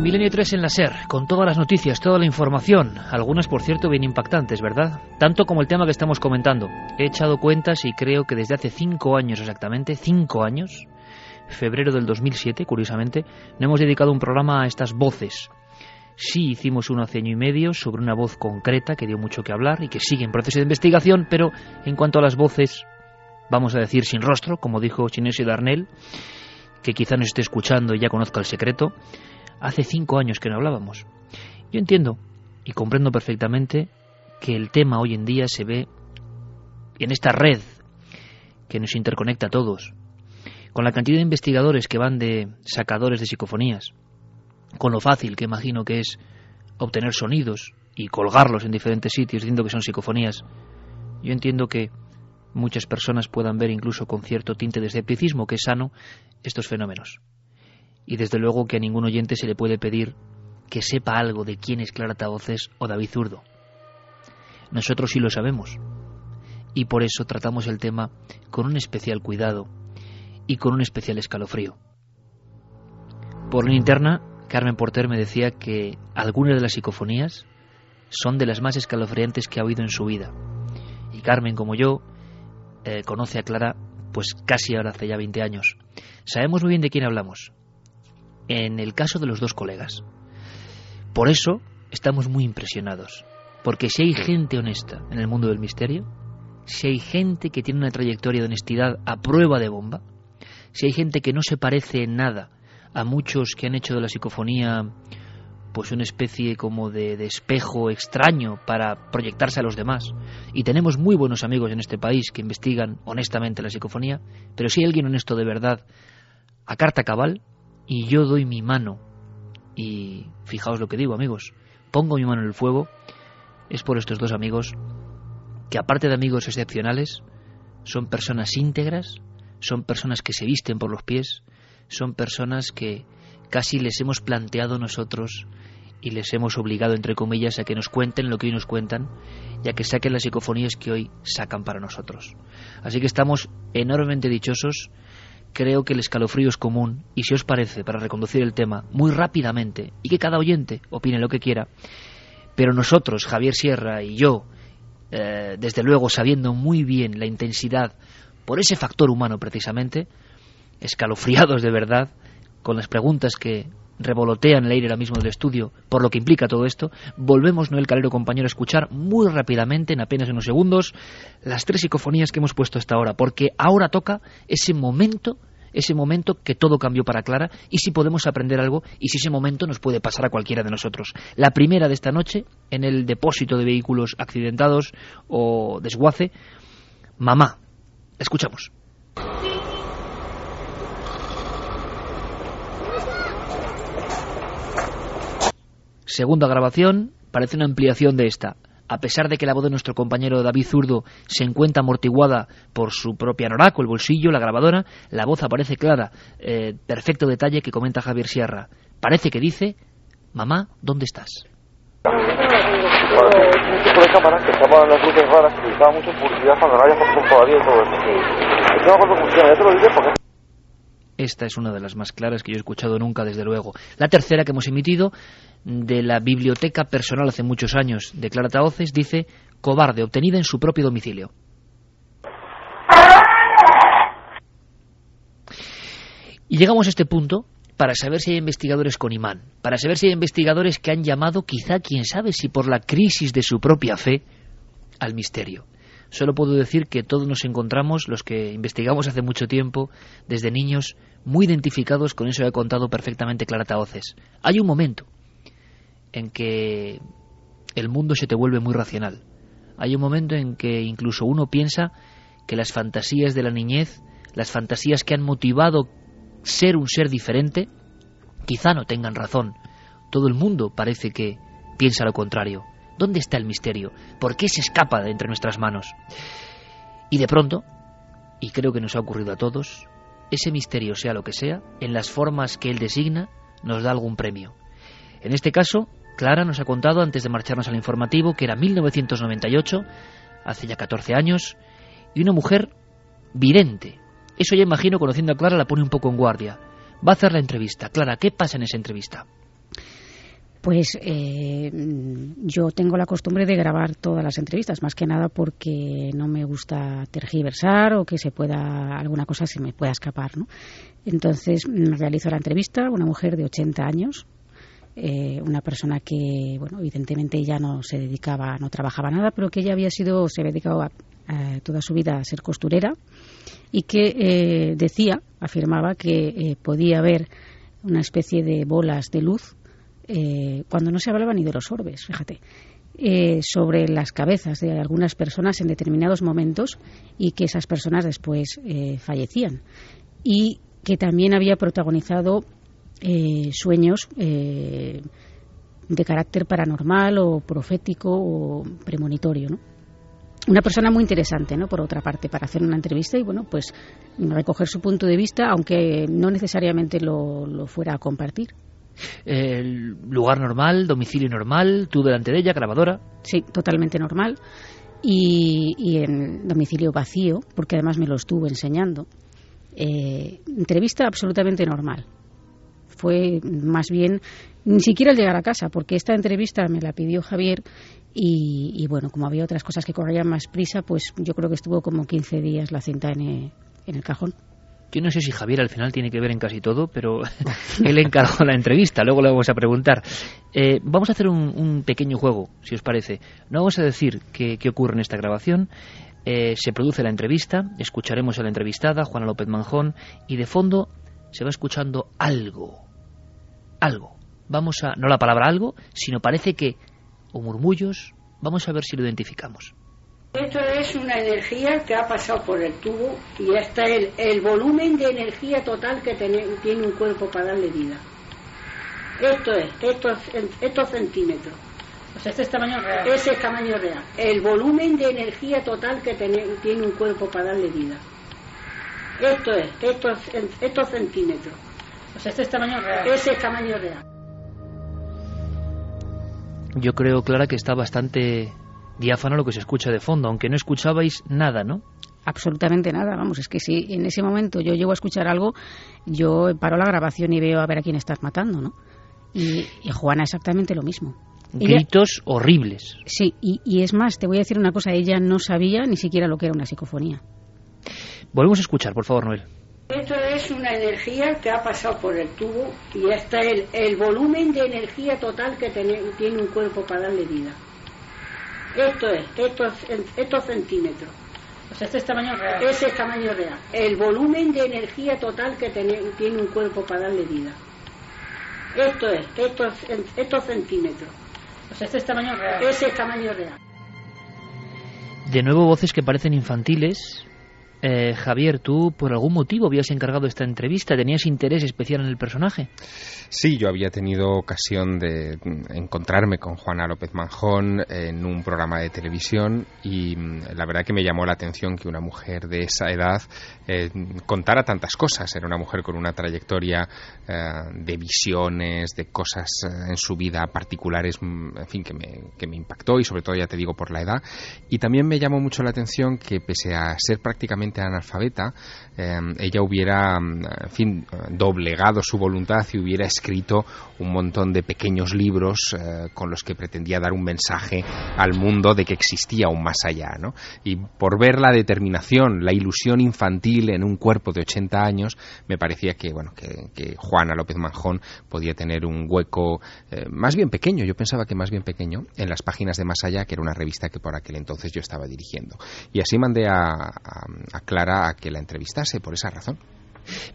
Milenio 3 en la SER, con todas las noticias, toda la información, algunas por cierto bien impactantes, ¿verdad? Tanto como el tema que estamos comentando. He echado cuentas y creo que desde hace cinco años exactamente, cinco años, febrero del 2007, curiosamente, no hemos dedicado un programa a estas voces. Sí hicimos uno hace año y medio sobre una voz concreta que dio mucho que hablar y que sigue en proceso de investigación, pero en cuanto a las voces, vamos a decir sin rostro, como dijo Chinesio Darnell, que quizá nos esté escuchando y ya conozca el secreto, Hace cinco años que no hablábamos. Yo entiendo y comprendo perfectamente que el tema hoy en día se ve en esta red que nos interconecta a todos, con la cantidad de investigadores que van de sacadores de psicofonías, con lo fácil que imagino que es obtener sonidos y colgarlos en diferentes sitios diciendo que son psicofonías. Yo entiendo que muchas personas puedan ver incluso con cierto tinte de escepticismo que es sano estos fenómenos y desde luego que a ningún oyente se le puede pedir que sepa algo de quién es Clara Tavoces o David Zurdo. Nosotros sí lo sabemos y por eso tratamos el tema con un especial cuidado y con un especial escalofrío. Por la interna, Carmen Porter me decía que algunas de las psicofonías son de las más escalofriantes que ha oído en su vida. Y Carmen, como yo, eh, conoce a Clara pues casi ahora hace ya 20 años. Sabemos muy bien de quién hablamos en el caso de los dos colegas. Por eso estamos muy impresionados, porque si hay gente honesta en el mundo del misterio, si hay gente que tiene una trayectoria de honestidad a prueba de bomba, si hay gente que no se parece en nada a muchos que han hecho de la psicofonía pues una especie como de, de, espejo extraño para proyectarse a los demás. Y tenemos muy buenos amigos en este país que investigan honestamente la psicofonía, pero si hay alguien honesto de verdad, a carta cabal, y yo doy mi mano, y fijaos lo que digo amigos, pongo mi mano en el fuego, es por estos dos amigos, que aparte de amigos excepcionales, son personas íntegras, son personas que se visten por los pies, son personas que casi les hemos planteado nosotros y les hemos obligado, entre comillas, a que nos cuenten lo que hoy nos cuentan y a que saquen las psicofonías que hoy sacan para nosotros. Así que estamos enormemente dichosos creo que el escalofrío es común y si os parece, para reconducir el tema muy rápidamente y que cada oyente opine lo que quiera, pero nosotros, Javier Sierra y yo, eh, desde luego sabiendo muy bien la intensidad por ese factor humano precisamente, escalofriados de verdad, con las preguntas que revolotean el aire ahora mismo del estudio por lo que implica todo esto, volvemos, Noel Calero compañero, a escuchar muy rápidamente, en apenas unos segundos, las tres psicofonías que hemos puesto hasta ahora, porque ahora toca ese momento ese momento que todo cambió para Clara y si podemos aprender algo y si ese momento nos puede pasar a cualquiera de nosotros. La primera de esta noche, en el depósito de vehículos accidentados o desguace, mamá. Escuchamos. Segunda grabación, parece una ampliación de esta. A pesar de que la voz de nuestro compañero David Zurdo se encuentra amortiguada por su propia noraco, el bolsillo, la grabadora, la voz aparece clara. Eh, perfecto detalle que comenta Javier Sierra. Parece que dice, mamá, ¿dónde estás? Esta es una de las más claras que yo he escuchado nunca, desde luego. La tercera que hemos emitido, de la biblioteca personal hace muchos años de Clara Taoces, dice cobarde, obtenida en su propio domicilio. Y llegamos a este punto para saber si hay investigadores con imán, para saber si hay investigadores que han llamado, quizá, quién sabe, si por la crisis de su propia fe, al misterio. Solo puedo decir que todos nos encontramos, los que investigamos hace mucho tiempo, desde niños, muy identificados con eso que ha contado perfectamente Clara Taoces. Hay un momento en que el mundo se te vuelve muy racional. Hay un momento en que incluso uno piensa que las fantasías de la niñez, las fantasías que han motivado ser un ser diferente, quizá no tengan razón. Todo el mundo parece que piensa lo contrario. ¿Dónde está el misterio? ¿Por qué se escapa de entre nuestras manos? Y de pronto, y creo que nos ha ocurrido a todos, ese misterio, sea lo que sea, en las formas que él designa, nos da algún premio. En este caso, Clara nos ha contado antes de marcharnos al informativo que era 1998, hace ya 14 años, y una mujer vidente. Eso ya imagino, conociendo a Clara, la pone un poco en guardia. Va a hacer la entrevista. Clara, ¿qué pasa en esa entrevista? Pues eh, yo tengo la costumbre de grabar todas las entrevistas, más que nada porque no me gusta tergiversar o que se pueda alguna cosa se me pueda escapar, ¿no? Entonces realizo la entrevista, una mujer de 80 años, eh, una persona que, bueno, evidentemente ya no se dedicaba, no trabajaba nada, pero que ella había sido, se había dedicado toda su vida a ser costurera y que eh, decía, afirmaba que podía haber una especie de bolas de luz eh, cuando no se hablaba ni de los orbes, fíjate, eh, sobre las cabezas de algunas personas en determinados momentos y que esas personas después eh, fallecían. Y que también había protagonizado sueños de carácter paranormal o profético o premonitorio, ¿no? Una persona muy interesante, ¿no? Por otra parte, para hacer una entrevista y, bueno, pues recoger su punto de vista, aunque no necesariamente lo fuera a compartir lugar normal, domicilio normal, tú delante de ella, grabadora. Sí, totalmente normal. Y, en domicilio vacío, porque además me lo estuvo enseñando. Eh, entrevista absolutamente normal. Fue más bien ni siquiera al llegar a casa, porque esta entrevista me la pidió Javier y, bueno, como había otras cosas que corrían más prisa, pues yo creo que estuvo como 15 días la cinta en el cajón. Yo no sé si Javier al final tiene que ver en casi todo, pero él encargó la entrevista, luego le vamos a preguntar. Eh, vamos a hacer un, pequeño juego, si os parece. No vamos a decir qué, ocurre en esta grabación. Eh, se produce la entrevista, escucharemos a la entrevistada, Juana López Manjón, y de fondo se va escuchando algo. Algo. Vamos a, no la palabra algo, sino parece que, o murmullos, vamos a ver si lo identificamos. Esto es una energía que ha pasado por el tubo y está el, el volumen de energía total que tiene, tiene un cuerpo para darle vida. Esto es, estos, estos centímetros. O sea, este es tamaño real. Ese es tamaño real. El volumen de energía total que tiene, tiene un cuerpo para darle vida. Esto es, estos, estos centímetros. O sea, este es tamaño real. Ese es tamaño real. Yo creo, Clara, que está bastante diáfano lo que se escucha de fondo, aunque no escuchabais nada, ¿no? Absolutamente nada, vamos, es que si en ese momento yo llego a escuchar algo, yo paro la grabación y veo a ver a quién estás matando, ¿no? Y, Juana exactamente lo mismo. Gritos horribles. Sí, y, y, es más, te voy a decir una cosa, ella no sabía ni siquiera lo que era una psicofonía. Volvemos a escuchar, por favor, Noel. Esto es una energía que ha pasado por el tubo y está el, el volumen de energía total que tiene un cuerpo para darle vida. Esto es, estos, estos centímetros. O sea, este es tamaño real. Ese es tamaño real. El volumen de energía total que tiene, tiene un cuerpo para darle vida. Esto es, estos, estos centímetros. O sea, este es tamaño real. Ese es tamaño real. De nuevo voces que parecen infantiles, eh, Javier, tú por algún motivo habías encargado esta entrevista, ¿tenías interés especial en el personaje? Sí, yo había tenido ocasión de encontrarme con Juana López Manjón en un programa de televisión y mm, la verdad que me llamó la atención que una mujer de esa edad eh, contara tantas cosas. Era una mujer con una trayectoria eh, de visiones, de cosas en su vida particulares, mm, en fin, que me, que me impactó y sobre todo, ya te digo, por la edad. Y también me llamó mucho la atención que pese a ser prácticamente analfabeta, eh, ella hubiera, en fin, doblegado su voluntad y hubiera escrito un montón de pequeños libros eh, con los que pretendía dar un mensaje al mundo de que existía un más allá, ¿no? Y por ver la determinación, la ilusión infantil en un cuerpo de 80 años, me parecía que, bueno, que, que Juana López Manjón podía tener un hueco eh, más bien pequeño, yo pensaba que más bien pequeño, en las páginas de Más Allá, que era una revista que por aquel entonces yo estaba dirigiendo. Y así mandé a, a, a Clara a que la entrevistase por esa razón.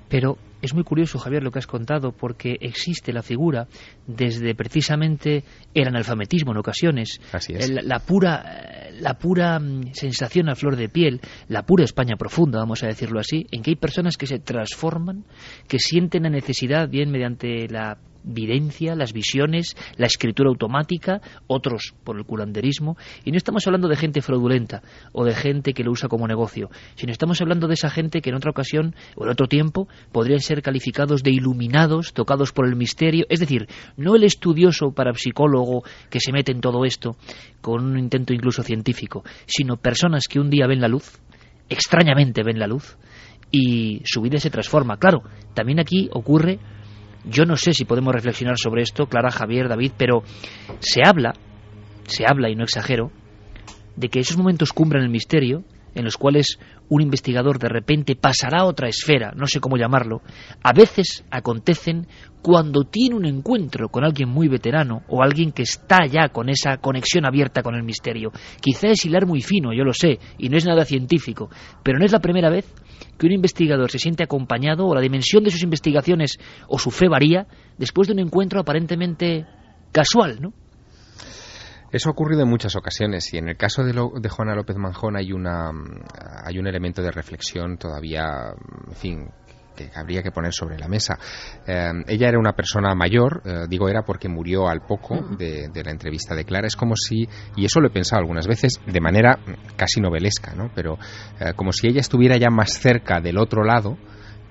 Pero es muy curioso, Javier, lo que has contado, porque existe la figura desde precisamente el analfabetismo en ocasiones, Así es. la, la pura, la pura mm, sensación a flor de piel, la pura España profunda, vamos a decirlo así, en que hay personas que se transforman, que sienten la necesidad, bien mediante la videncia, las visiones, la escritura automática, otros por el curanderismo, y no estamos hablando de gente fraudulenta o de gente que lo usa como negocio, sino estamos hablando de esa gente que en otra ocasión o en otro tiempo podrían ser calificados de iluminados, tocados por el misterio, es decir, no el estudioso parapsicólogo que se mete en todo esto con un intento incluso científico, sino personas que un día ven la luz, extrañamente ven la luz, y su vida se transforma. Claro, también aquí ocurre yo no sé si podemos reflexionar sobre esto, Clara, Javier, David, pero se habla, se habla, y no exagero, de que esos momentos cumbran el misterio, en los cuales un investigador de repente pasará a otra esfera, no sé cómo llamarlo, a veces acontecen cuando tiene un encuentro con alguien muy veterano o alguien que está ya con esa conexión abierta con el misterio. Quizá es hilar muy fino, yo lo sé, y no es nada científico, pero no es la primera vez que un investigador se siente acompañado o la dimensión de sus investigaciones o su fe varía después de un encuentro aparentemente casual, ¿no? Eso ha ocurrido en muchas ocasiones y en el caso de, lo, de Juana López Manjón hay, una, hay un elemento de reflexión todavía, en fin, que habría que poner sobre la mesa. Eh, ella era una persona mayor, eh, digo era porque murió al poco de, de, la entrevista de Clara. Es como si, y eso lo he pensado algunas veces de manera casi novelesca, ¿no? pero eh, como si ella estuviera ya más cerca del otro lado.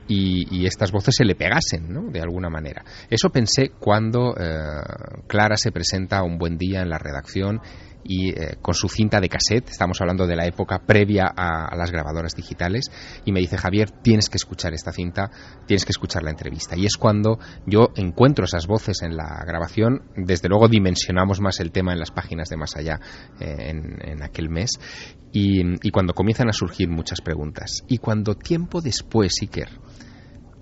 Y, estas voces se le pegasen, ¿no? De alguna manera. Eso pensé cuando eh, Clara se presenta un buen día en la redacción y eh, con su cinta de cassette, estamos hablando de la época previa a, las grabadoras digitales, y me dice Javier, tienes que escuchar esta cinta, tienes que escuchar la entrevista. Y es cuando yo encuentro esas voces en la grabación, desde luego dimensionamos más el tema en las páginas de Más Allá eh, en, en, aquel mes, y, y, cuando comienzan a surgir muchas preguntas. Y cuando tiempo después, Iker,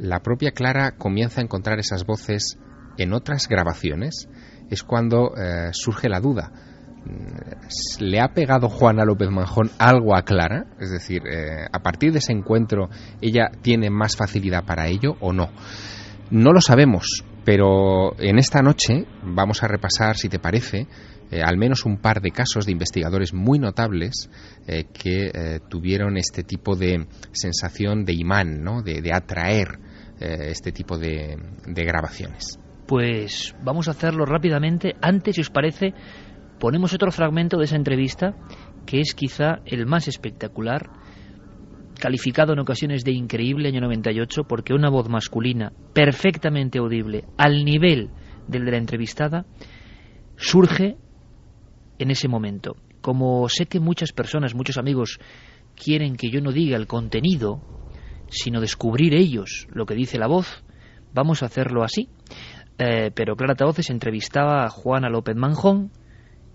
la propia Clara comienza a encontrar esas voces en otras grabaciones, es cuando eh, surge la duda ¿Le ha pegado Juana López Manjón algo a Clara? Es decir, eh, a partir de ese encuentro, ¿ella tiene más facilidad para ello o no? No lo sabemos, pero en esta noche vamos a repasar, si te parece, eh, al menos un par de casos de investigadores muy notables que tuvieron este tipo de sensación de imán, ¿no? de atraer este tipo de, de grabaciones. Pues vamos a hacerlo rápidamente. Antes, si os parece, ponemos otro fragmento de esa entrevista que es quizá el más espectacular, calificado en ocasiones de increíble año 98 porque una voz masculina perfectamente audible al nivel del de la entrevistada surge en ese momento. Como sé que muchas personas, muchos amigos quieren que yo no diga el contenido, sino descubrir ellos lo que dice la voz, vamos a hacerlo así. Eh, pero Clara Tavoces entrevistaba a Juana López Manjón,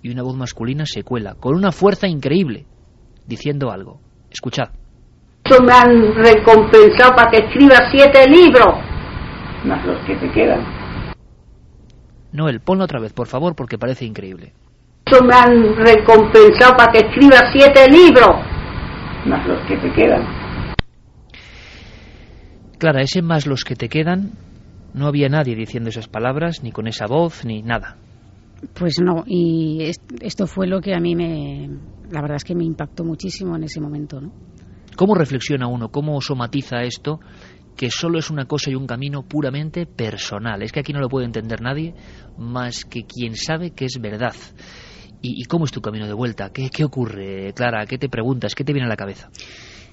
y una voz masculina se cuela, con una fuerza increíble, diciendo algo. Escuchad. Me han recompensado para que escriba siete libros, más los que te quedan. Noel, ponlo otra vez, por favor, porque parece increíble. Me han recompensado para que escriba siete libros, más los que te quedan. Clara, ese más los que te quedan, no había nadie diciendo esas palabras, ni con esa voz, ni nada. Pues no, y esto fue lo que a mí me, la verdad es que me impactó muchísimo en ese momento, ¿no? ¿Cómo reflexiona uno? ¿Cómo somatiza esto? Que solo es una cosa y un camino puramente personal. Es que aquí no lo puede entender nadie más que quien sabe que es verdad. ¿Y, y cómo es tu camino de vuelta? ¿Qué, ¿Qué ocurre, Clara? ¿Qué te preguntas? ¿Qué te viene a la cabeza?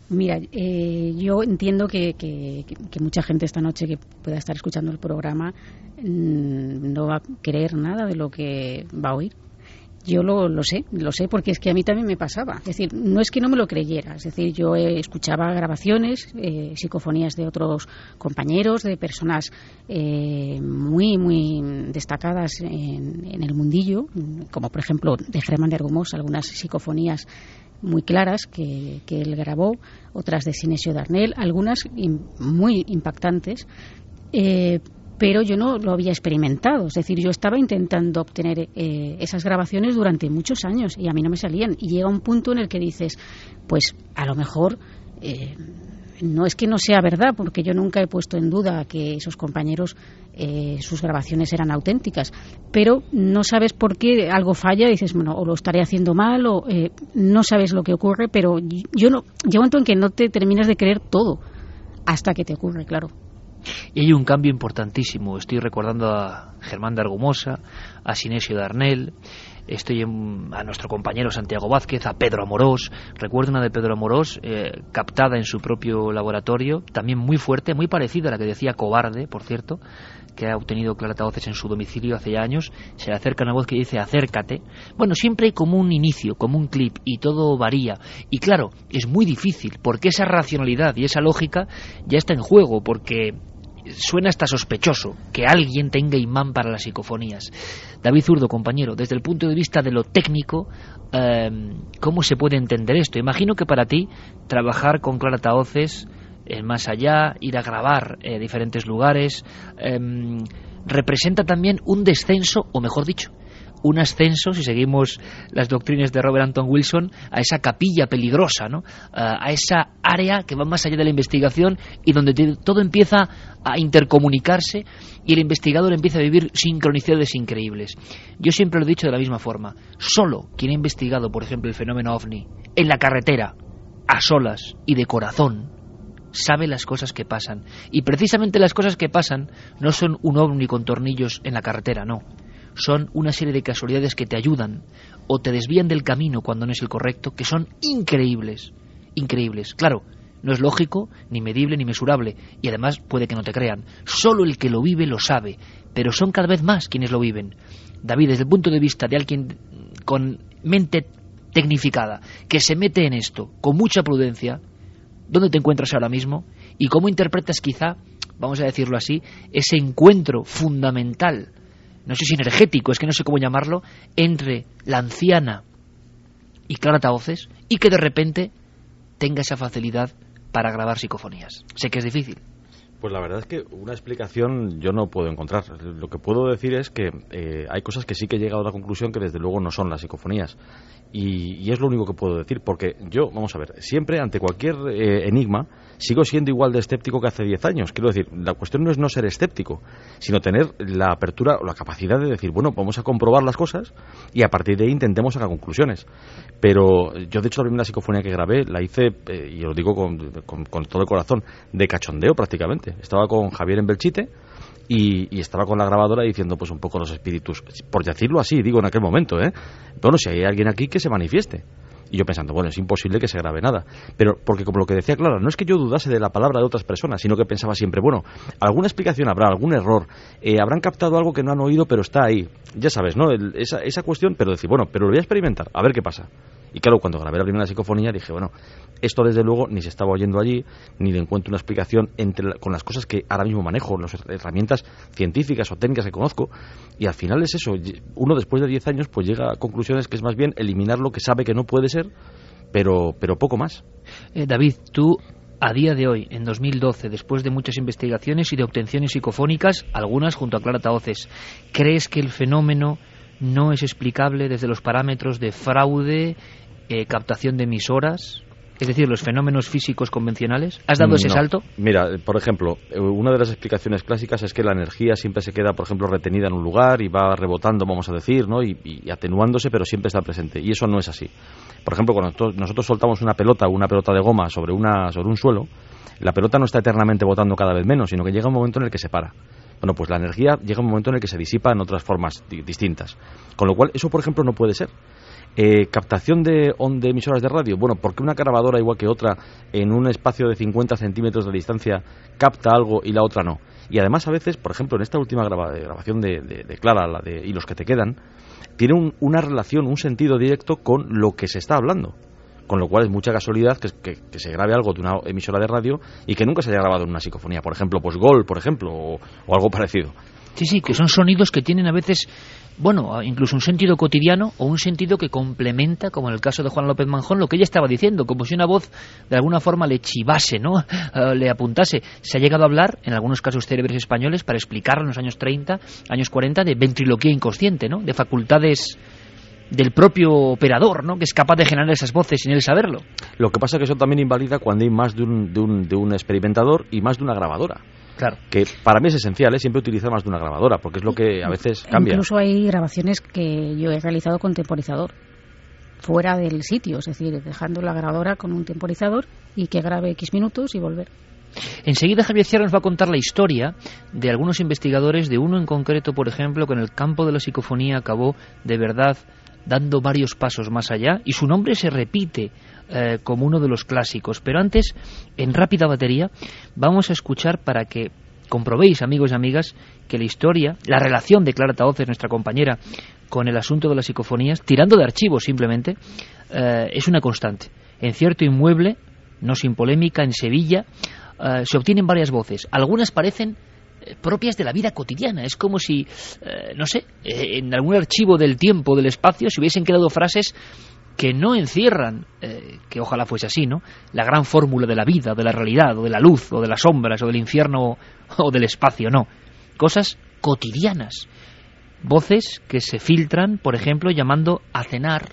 Mira, eh, yo entiendo que, que, mucha gente esta noche que pueda estar escuchando el programa mmm, no va a creer nada de lo que va a oír. Yo lo, lo, sé, lo sé porque es que a mí también me pasaba. Es decir, no es que no me lo creyera. Es decir, yo eh, escuchaba grabaciones, eh, psicofonías de otros compañeros, de personas eh, muy, muy destacadas en, en, el mundillo, como por ejemplo de Germán de Argumos, algunas psicofonías muy claras que, que, él grabó, otras de Sinesio Darnell, algunas muy impactantes. Eh, pero yo no lo había experimentado. Es decir, yo estaba intentando obtener eh, esas grabaciones durante muchos años y a mí no me salían. Y llega un punto en el que dices, pues a lo mejor eh, no es que no sea verdad, porque yo nunca he puesto en duda que esos compañeros, eh, sus grabaciones eran auténticas, pero no sabes por qué algo falla dices, bueno, o lo estaré haciendo mal o no sabes lo que ocurre, pero yo no, llega un momento en que no te terminas de creer todo hasta que te ocurre, claro. Y hay un cambio importantísimo. Estoy recordando a Germán de Argumosa, a Sinesio Darnell, estoy a nuestro compañero Santiago Vázquez, a Pedro Amorós. Recuerdo una de Pedro Amorós, eh, captada en su propio laboratorio, también muy fuerte, muy parecida a la que decía Cobarde, por cierto, que ha obtenido clarataoces en su domicilio hace años. Se le acerca una voz que dice acércate. Bueno, siempre hay como un inicio, como un clip, y todo varía. Y claro, es muy difícil, porque esa racionalidad y esa lógica ya está en juego, porque suena hasta sospechoso que alguien tenga imán para las psicofonías. David Zurdo, compañero, desde el punto de vista de lo técnico, em, ¿cómo se puede entender esto? Imagino que para ti trabajar con clarataoces, el más allá, ir a grabar en diferentes lugares, em, representa también un descenso, o mejor dicho, un ascenso, si seguimos las doctrinas de Robert Anton Wilson, a esa capilla peligrosa, ¿no? a esa área que va más allá de la investigación y donde todo empieza a intercomunicarse y el investigador empieza a vivir sincronicidades increíbles. Yo siempre lo he dicho de la misma forma. Solo quien ha investigado, por ejemplo, el fenómeno ovni en la carretera, a solas y de corazón, sabe las cosas que pasan. Y precisamente las cosas que pasan no son un ovni con tornillos en la carretera, no son una serie de casualidades que te ayudan o te desvían del camino cuando no es el correcto, que son increíbles, increíbles. Claro, no es lógico, ni medible, ni mesurable, y además puede que no te crean. Solo el que lo vive lo sabe, pero son cada vez más quienes lo viven. David, desde el punto de vista de alguien con mente tecnificada, que se mete en esto con mucha prudencia, ¿dónde te encuentras ahora mismo? ¿Y cómo interpretas quizá, vamos a decirlo así, ese encuentro fundamental no sé si energético, es que no sé cómo llamarlo, entre la anciana y Clara Taoces y que de repente tenga esa facilidad para grabar psicofonías. Sé que es difícil. Pues la verdad es que una explicación yo no puedo encontrar. Lo que puedo decir es que eh, hay cosas que sí que he llegado a la conclusión que desde luego no son las psicofonías. Y, es lo único que puedo decir, porque yo, vamos a ver, siempre ante cualquier eh, enigma sigo siendo igual de escéptico que hace 10 años. Quiero decir, la cuestión no es no ser escéptico, sino tener la apertura o la capacidad de decir, bueno, vamos a comprobar las cosas y a partir de ahí intentemos sacar conclusiones. Pero yo, de hecho, la primera psicofonía que grabé la hice, eh, y lo digo con, con todo el corazón, de cachondeo prácticamente. Estaba con Javier en Belchite y, estaba con la grabadora diciendo pues un poco los espíritus, por decirlo así, digo en aquel momento, ¿eh? Bueno, si hay alguien aquí que se manifieste. Y yo pensando, bueno, es imposible que se grabe nada. Pero, porque como lo que decía Clara, no es que yo dudase de la palabra de otras personas, sino que pensaba siempre, bueno, alguna explicación habrá, algún error, eh, habrán captado algo que no han oído, pero está ahí. Ya sabes, ¿no? esa, esa cuestión, pero decir, bueno, pero lo voy a experimentar, a ver qué pasa. Y claro, cuando grabé la primera psicofonía dije, bueno, esto desde luego ni se estaba oyendo allí, ni le encuentro una explicación entre con las cosas que ahora mismo manejo, las herramientas científicas o técnicas que conozco, y al final es eso, uno después de 10 años pues llega a conclusiones que es más bien eliminar lo que sabe que no puede ser, pero, pero poco más. Eh, David, tú a día de hoy, en 2012, después de muchas investigaciones y de obtenciones psicofónicas, algunas junto a Clara Taoces, ¿crees que el fenómeno no es explicable desde los parámetros de fraude, eh, captación de emisoras, es decir, los fenómenos físicos convencionales? ¿Has dado ese salto? Mira, por ejemplo, eh, una de las explicaciones clásicas es que la energía siempre se queda, por ejemplo, retenida en un lugar y va rebotando, vamos a decir, ¿no? y, atenuándose, pero siempre está presente. Y eso no es así. Por ejemplo, cuando nosotros soltamos una pelota o una pelota de goma sobre, una, sobre un suelo, la pelota no está eternamente botando cada vez menos, sino que llega un momento en el que se para. Bueno, pues la energía llega un momento en el que se disipa en otras formas distintas. Con lo cual, eso, por ejemplo, no puede ser. Eh, captación de, de emisoras de radio. Bueno, porque una grabadora igual que otra en un espacio de 50 centímetros de distancia capta algo y la otra no. Y además a veces, por ejemplo, en esta última grabación de, Clara la de, y los que te quedan, tiene un- una relación, un sentido directo con lo que se está hablando. Con lo cual es mucha casualidad que se grabe algo de una emisora de radio y que nunca se haya grabado en una psicofonía. Por ejemplo, pues Gol, por ejemplo, o, o algo parecido. Sí, sí, que son sonidos que tienen a veces, bueno, incluso un sentido cotidiano o un sentido que complementa, como en el caso de Juan López Manjón, lo que ella estaba diciendo, como si una voz de alguna forma le chivase, ¿no? Eh, le apuntase. Se ha llegado a hablar, en algunos casos célebres españoles, para explicarlo en los años 30, años 40, de ventriloquía inconsciente, ¿no? De facultades del propio operador, ¿no? Que es capaz de generar esas voces sin él saberlo. Lo que pasa es que eso también invalida cuando hay más de un, de un, de un experimentador y más de una grabadora. Claro. Que para mí es esencial, ¿eh? siempre utilizar más de una grabadora, porque es lo que a veces cambia. Incluso hay grabaciones que yo he realizado con temporizador, fuera del sitio, es decir, dejando la grabadora con un temporizador y que grabe X minutos y volver. Enseguida Javier Sierra nos va a contar la historia de algunos investigadores, de uno en concreto, por ejemplo, que en el campo de la psicofonía acabó de verdad dando varios pasos más allá y su nombre se repite eh, como uno de los clásicos. Pero antes, en rápida batería, vamos a escuchar para que comprobéis, amigos y amigas, que la historia, la relación de Clara Taoces, nuestra compañera, con el asunto de las psicofonías, tirando de archivos simplemente, eh, es una constante. En cierto inmueble, no sin polémica, en Sevilla, eh, se obtienen varias voces. Algunas parecen propias de la vida cotidiana. Es como si, no sé, en algún archivo del tiempo, del espacio, se hubiesen quedado frases que no encierran, eh, que ojalá fuese así, ¿no? La gran fórmula de la vida, de la realidad, o de la luz, o de las sombras, o del infierno, o del espacio, no. Cosas cotidianas. Voces que se filtran, por ejemplo, llamando a cenar,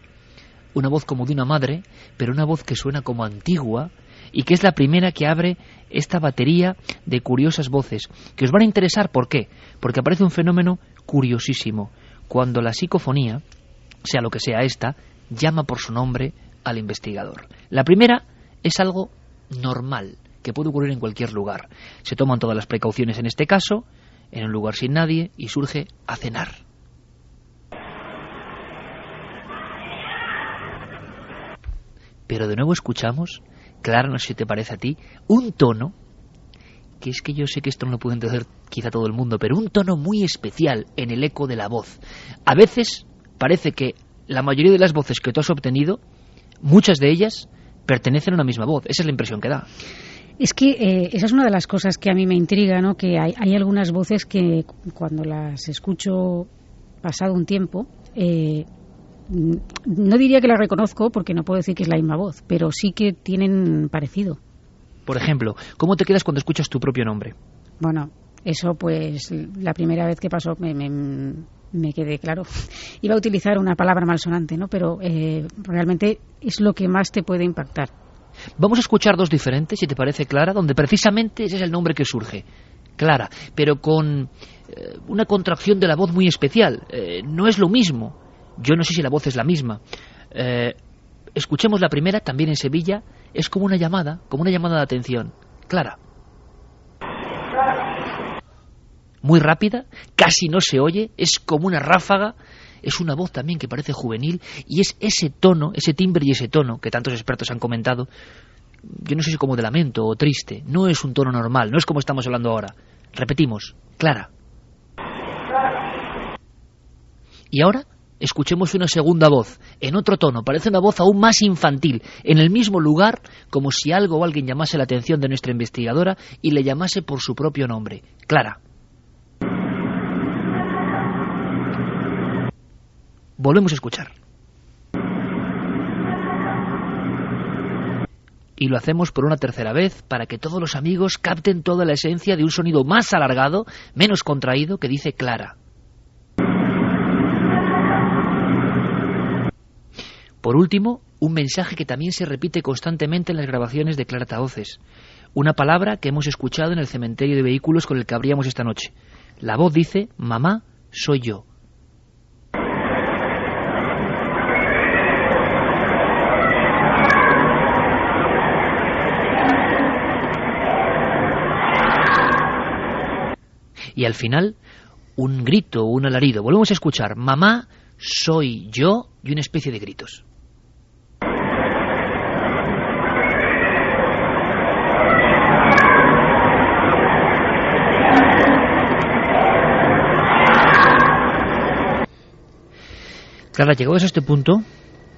una voz como de una madre, pero una voz que suena como antigua, y que es la primera que abre esta batería de curiosas voces, que os van a interesar, ¿por qué? Porque aparece un fenómeno curiosísimo, cuando la psicofonía, sea lo que sea esta, llama por su nombre al investigador. La primera es algo normal, que puede ocurrir en cualquier lugar. Se toman todas las precauciones en este caso, en un lugar sin nadie, y surge a cenar. Pero de nuevo escuchamos, Clara, no sé si te parece a ti, un tono, que es que yo sé que esto no lo puede entender quizá todo el mundo, pero un tono muy especial en el eco de la voz. A veces parece que la mayoría de las voces que tú has obtenido, muchas de ellas pertenecen a una misma voz. Esa es la impresión que da. Es que eh, esa es una de las cosas que a mí me intriga, ¿no? Que hay, hay algunas voces que cuando las escucho pasado un tiempo, eh, no diría que las reconozco porque no puedo decir que es la misma voz, pero sí que tienen parecido. Por ejemplo, ¿cómo te quedas cuando escuchas tu propio nombre? Bueno, eso pues la primera vez que pasó me, me, me quedé claro. Iba a utilizar una palabra malsonante, ¿no? Pero eh, realmente es lo que más te puede impactar. Vamos a escuchar dos diferentes, si te parece, Clara, donde precisamente ese es el nombre que surge. Clara, pero con eh, una contracción de la voz muy especial. Eh, no es lo mismo. Yo no sé si la voz es la misma. Eh, escuchemos la primera, también en Sevilla. Es como una llamada, como una llamada de atención. Clara. Muy rápida, casi no se oye, es como una ráfaga es una voz también que parece juvenil y es ese tono, ese timbre y ese tono que tantos expertos han comentado, yo no sé si como de lamento o triste, no es un tono normal, no es como estamos hablando ahora. Repetimos, Clara. Y ahora escuchemos una segunda voz, en otro tono, parece una voz aún más infantil, en el mismo lugar, como si algo o alguien llamase la atención de nuestra investigadora y le llamase por su propio nombre, Clara. Volvemos a escuchar. Y lo hacemos por una tercera vez para que todos los amigos capten toda la esencia de un sonido más alargado, menos contraído, que dice Clara. Por último, un mensaje que también se repite constantemente en las grabaciones de Clara Taoces. Una palabra que hemos escuchado en el cementerio de vehículos con el que abríamos esta noche. La voz dice, mamá, soy yo. Y al final un grito un alarido. Volvemos a escuchar, mamá, soy yo, y una especie de gritos. Clara, llegados a este punto,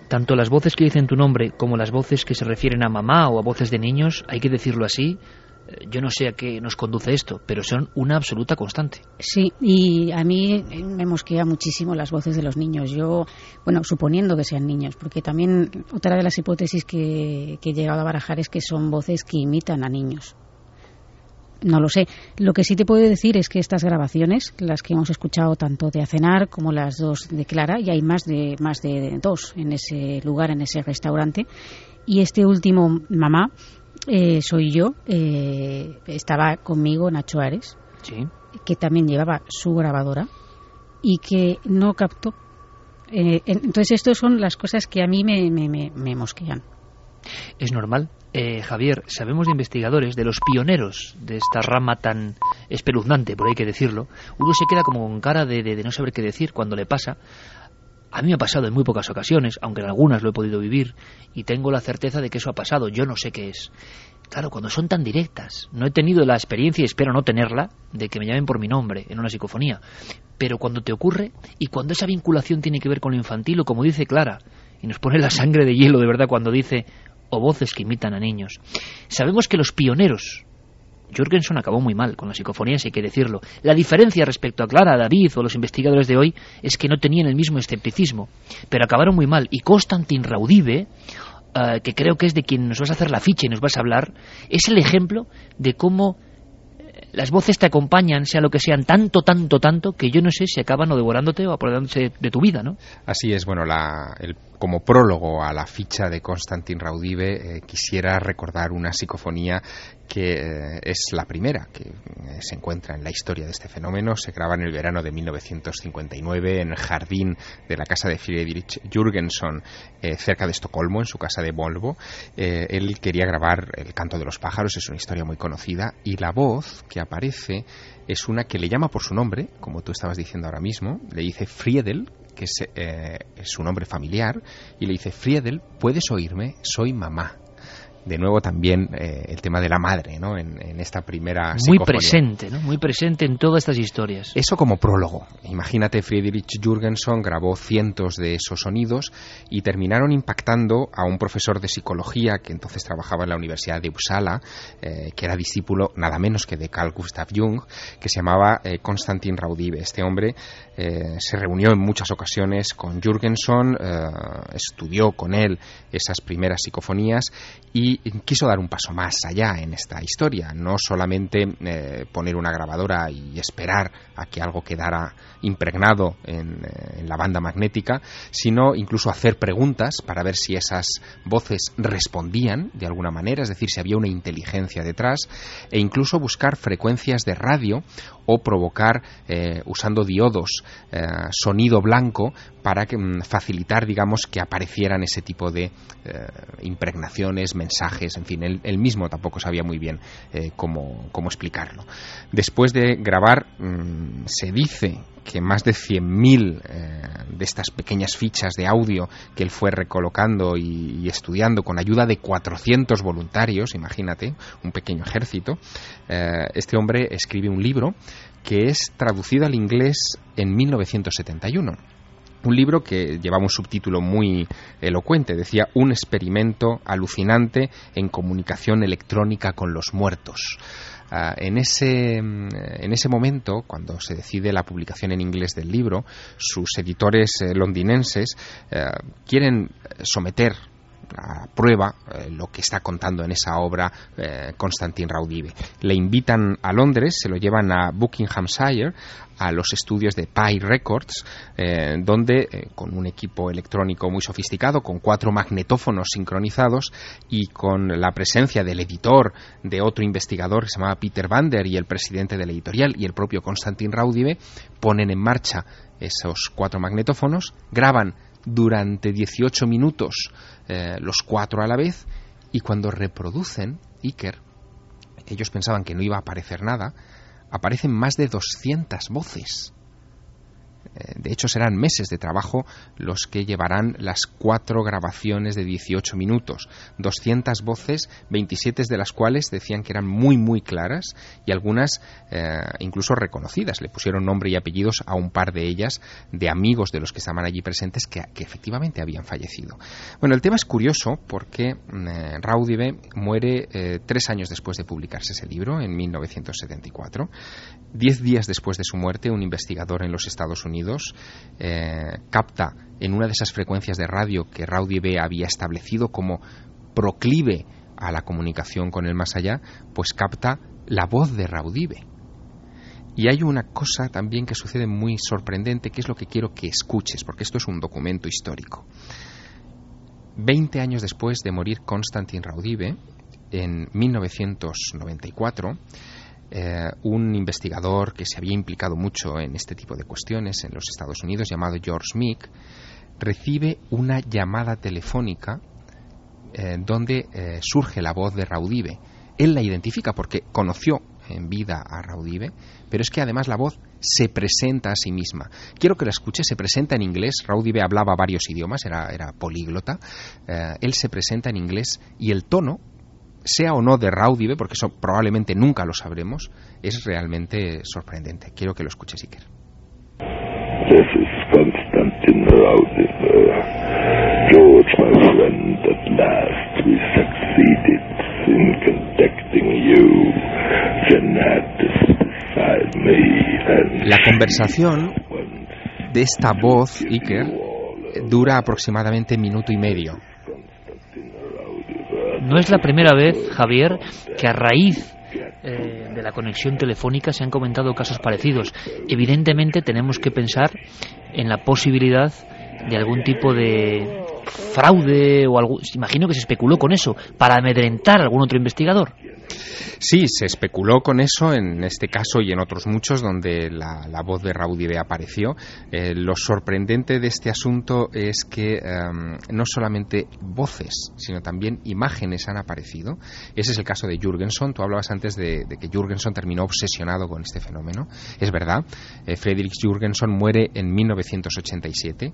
tanto las voces que dicen tu nombre como las voces que se refieren a mamá o a voces de niños, hay que decirlo así, yo no sé a qué nos conduce esto, pero son una absoluta constante. Sí, y a mí me mosquea muchísimo las voces de los niños. Yo, bueno, suponiendo que sean niños, porque también otra de las hipótesis que, que he llegado a barajar es que son voces que imitan a niños. No lo sé. Lo que sí te puedo decir es que estas grabaciones, las que hemos escuchado tanto de Acenar como las dos de Clara, y hay más de más de dos en ese lugar, en ese restaurante, y este último mamá eh, soy yo. Eh, estaba conmigo Nacho Ares, que también llevaba su grabadora y que no captó. Eh, entonces, estas son las cosas que a mí me, me, me mosquean. Es normal. Eh, Javier, sabemos de investigadores, de los pioneros de esta rama tan espeluznante, por hay que decirlo. Uno se queda como con cara de, de, no saber qué decir cuando le pasa. A mí me ha pasado en muy pocas ocasiones, aunque en algunas lo he podido vivir, y tengo la certeza de que eso ha pasado. Yo no sé qué es. Claro, cuando son tan directas. No he tenido la experiencia, y espero no tenerla, de que me llamen por mi nombre en una psicofonía. Pero cuando te ocurre, y cuando esa vinculación tiene que ver con lo infantil, o como dice Clara, y nos pone la sangre de hielo de verdad cuando dice o voces que imitan a niños. Sabemos que los pioneros, Jürgenson acabó muy mal con las psicofonías, hay que decirlo. La diferencia respecto a Clara, David o los investigadores de hoy es que no tenían el mismo escepticismo, pero acabaron muy mal. Y Constantin Raudive, uh, que creo que es de quien nos vas a hacer la ficha y nos vas a hablar, es el ejemplo de cómo las voces te acompañan, sea lo que sean, tanto, tanto, tanto, que yo no sé si acaban o devorándote o apoderándose de tu vida, ¿no? Así es, bueno, la, el como prólogo a la ficha de Constantin Raudive, eh, quisiera recordar una psicofonía que eh, es la primera que eh, se encuentra en la historia de este fenómeno. Se graba en el verano de 1959 en el jardín de la casa de Friedrich Jürgenson, cerca de Estocolmo, en su casa de Volvo. él quería grabar El canto de los pájaros, es una historia muy conocida, y la voz que aparece es una que le llama por su nombre, como tú estabas diciendo ahora mismo, le dice Friedel, que es, eh, es su nombre familiar, y le dice, Friedel, ¿puedes oírme? Soy mamá de nuevo también eh, el tema de la madre, ¿no? En, esta primera Muy presente, ¿no? Muy presente en todas estas historias. Eso como prólogo. Imagínate, Friedrich Jürgenson grabó cientos de esos sonidos y terminaron impactando a un profesor de psicología que entonces trabajaba en la Universidad de Uppsala, eh, que era discípulo nada menos que de Carl Gustav Jung, que se llamaba eh, Konstantin Raudive. Este hombre se reunió en muchas ocasiones con Jürgenson, estudió con él esas primeras psicofonías y quiso dar un paso más allá en esta historia, no solamente eh, poner una grabadora y esperar a que algo quedara impregnado eh, en, la banda magnética, sino incluso hacer preguntas para ver si esas voces respondían de alguna manera, es decir, si había una inteligencia detrás, e incluso buscar frecuencias de radio o provocar, eh, usando diodos, sonido blanco para que, mm, facilitar, digamos, que aparecieran ese tipo de impregnaciones, mensajes en fin, él, mismo tampoco sabía muy bien eh, cómo, explicarlo. Después de grabar, mm, se dice que más de 100.000 eh, de estas pequeñas fichas de audio que él fue recolocando y, estudiando con ayuda de 400 voluntarios, imagínate, un pequeño ejército, eh, este hombre escribe un libro que es traducido al inglés en 1971 un libro que llevaba un subtítulo muy elocuente, decía Un experimento alucinante en comunicación electrónica con los muertos. Uh, en, ese, en ese momento, cuando se decide la publicación en inglés del libro, sus editores eh, londinenses uh, quieren someter a prueba eh, lo que está contando en esa obra eh, Constantin Raudive. Le invitan a Londres, se lo llevan a Buckinghamshire, a los estudios de Pi Records, eh, donde con un equipo electrónico muy sofisticado, con cuatro magnetófonos sincronizados y con la presencia del editor, de otro investigador que se llamaba Peter Vander y el presidente de la editorial y el propio Constantin Raudive, ponen en marcha esos cuatro magnetófonos, graban durante 18 minutos eh, los cuatro a la vez y cuando reproducen Iker, ellos pensaban que no iba a aparecer nada, aparecen más de 200 voces. De hecho, serán meses de trabajo los que llevarán las cuatro grabaciones de 18 minutos, 200 voces, 27 de las cuales decían que eran muy, muy claras y algunas eh, incluso reconocidas. Le pusieron nombre y apellidos a un par de ellas, de amigos de los que estaban allí presentes, que, efectivamente habían fallecido. Bueno, el tema es curioso porque mm, eh, Raudive muere eh, tres años después de publicarse ese libro, en 1974. Diez días después de su muerte, un investigador en los Estados Unidos eh, capta en una de esas frecuencias de radio que Raudive había establecido como proclive a la comunicación con el más allá, pues capta la voz de Raudive. Y hay una cosa también que sucede muy sorprendente, que es lo que quiero que escuches, porque esto es un documento histórico. Veinte años después de morir Konstantin Raudive, en 1994, eh, un investigador que se había implicado mucho en este tipo de cuestiones en los Estados Unidos, llamado George Meek, recibe una llamada telefónica eh, donde eh, surge la voz de Raudive. Él la identifica porque conoció en vida a Raudive, pero es que además la voz se presenta a sí misma. Quiero que la escuche, se presenta en inglés, Raudive hablaba varios idiomas, era, era políglota, él se presenta en inglés y el tono sea o no de Raudive, porque eso probablemente nunca lo sabremos, es realmente sorprendente. Quiero que lo escuches, Iker. This is Constantin Raudive. George, my friend, at last we succeeded in contacting you. Jeanette is beside me La conversación de esta voz, Iker, dura aproximadamente minuto y medio. No es la primera vez, Javier, que a raíz eh, de la conexión telefónica se han comentado casos parecidos. Evidentemente tenemos que pensar en la posibilidad de algún tipo de fraude o algo. Imagino que se especuló con eso para amedrentar a algún otro investigador. Sí, se especuló con eso en este caso y en otros muchos donde la, voz de Raudive apareció. Eh, lo sorprendente de este asunto es que em, no solamente voces, sino también imágenes han aparecido. Ese es el caso de Jürgenson. Tú hablabas antes de, que Jürgenson terminó obsesionado con este fenómeno. Es verdad. Eh, Friedrich muere en 1987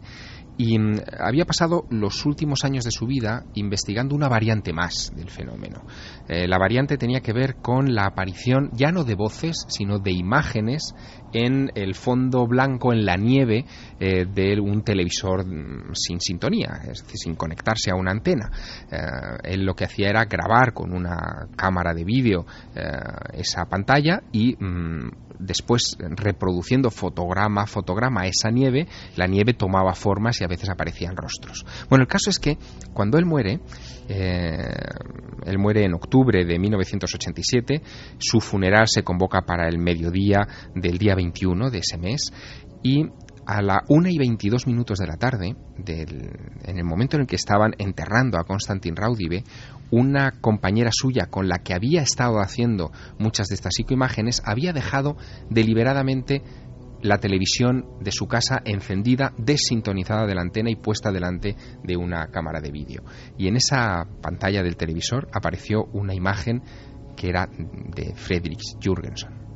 y mm, había pasado los últimos años de su vida investigando una variante más del fenómeno. Eh, la variante tenía que ver con la aparición ya no de voces, sino de imágenes en el fondo blanco, en la nieve eh, de un televisor mm, sin sintonía, es decir, sin conectarse a una antena. Eh, él lo que hacía era grabar con una cámara de vídeo esa pantalla y mm, después reproduciendo fotograma a fotograma esa nieve, la nieve tomaba formas y a veces aparecían rostros. Bueno, el caso es que cuando él muere, él muere en octubre de 1987, su funeral se convoca para el mediodía del día 21 de ese mes y a la 1 y 22 minutos de la tarde, en el momento en el que estaban enterrando a Konstantin Raudive, una compañera suya con la que había estado haciendo muchas de estas psicoimágenes había dejado deliberadamente la televisión de su casa encendida, desintonizada de la antena y puesta delante de una cámara de vídeo. Y en esa pantalla del televisor apareció una imagen que era de Friedrich Jürgenson.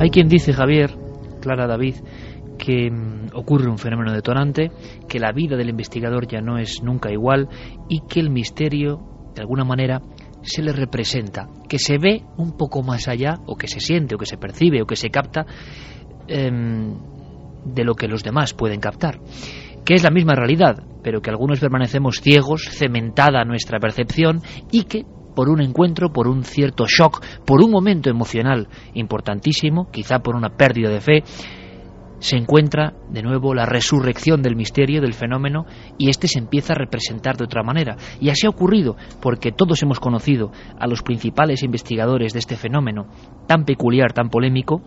Hay quien dice, Javier, Clara David, que mm, ocurre un fenómeno detonante, que la vida del investigador ya no es nunca igual y que el misterio, de alguna manera, se le representa, que se ve un poco más allá, o que se siente, o que se percibe, o que se capta em, de lo que los demás pueden captar, que es la misma realidad, pero que algunos permanecemos ciegos, cementada nuestra percepción y que por un encuentro, por un cierto shock, por un momento emocional importantísimo, quizá por una pérdida de fe, se encuentra de nuevo la resurrección del misterio, del fenómeno, y éste se empieza a representar de otra manera. Y así ha ocurrido, porque todos hemos conocido a los principales investigadores de este fenómeno, tan peculiar, tan polémico,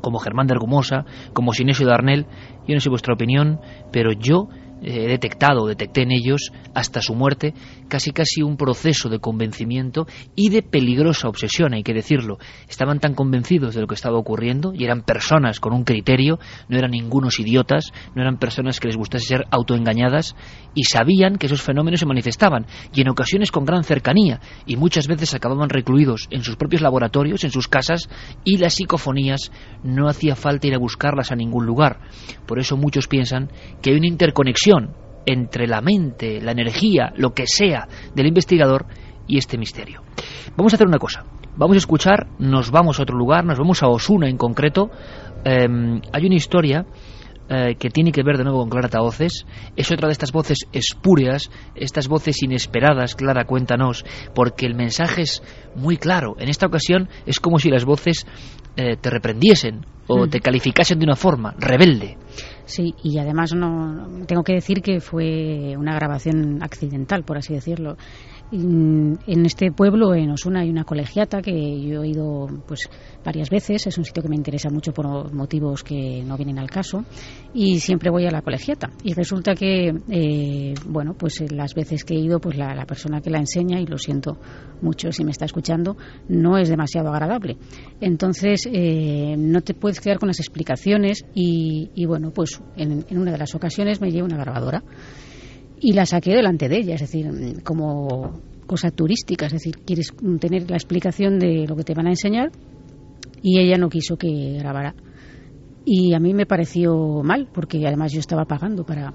como Germán de Argumosa, como Sinesio Darnell. Yo no sé vuestra opinión, pero yo he detectado, detecté en ellos, hasta su muerte, casi casi un proceso de convencimiento y de peligrosa obsesión, hay que decirlo. Estaban tan convencidos de lo que estaba ocurriendo y eran personas con un criterio, no eran ningunos idiotas, no eran personas que les gustase ser autoengañadas y sabían que esos fenómenos se manifestaban y en ocasiones con gran cercanía y muchas veces acababan recluidos en sus propios laboratorios, en sus casas y las psicofonías no hacía falta ir a buscarlas a ningún lugar. Por eso muchos piensan que hay una interconexión entre la mente, la energía, lo que sea del investigador y este misterio. Vamos a hacer una cosa. Vamos a escuchar, nos vamos a otro lugar, nos vamos a Osuna en concreto. Em, hay una historia eh, que tiene que ver de nuevo con Clara Taoces. Es otra de estas voces espúreas, estas voces inesperadas, Clara, cuéntanos, porque el mensaje es muy claro. En esta ocasión es como si las voces eh, te reprendiesen o Mm. te calificasen de una forma, rebelde. Sí, y además no tengo que decir que fue una grabación accidental, por así decirlo. En en este pueblo, en Osuna, hay una colegiata que yo he ido pues varias veces. Es un sitio que me interesa mucho por motivos que no vienen al caso. Y siempre voy a la colegiata. Y resulta que, eh, bueno, pues eh, las veces que he ido, pues la, persona que la enseña, y lo siento mucho si me está escuchando, no es demasiado agradable. Entonces, eh, no te puedes quedar con las explicaciones. Y, y bueno, pues en, en una de las ocasiones me llevo una grabadora y la saqué delante de ella, es decir, mm, como cosa turística, es decir, quieres mm, tener la explicación de lo que te van a enseñar y ella no quiso que grabara. Y a mí me pareció mal, porque además yo estaba pagando para,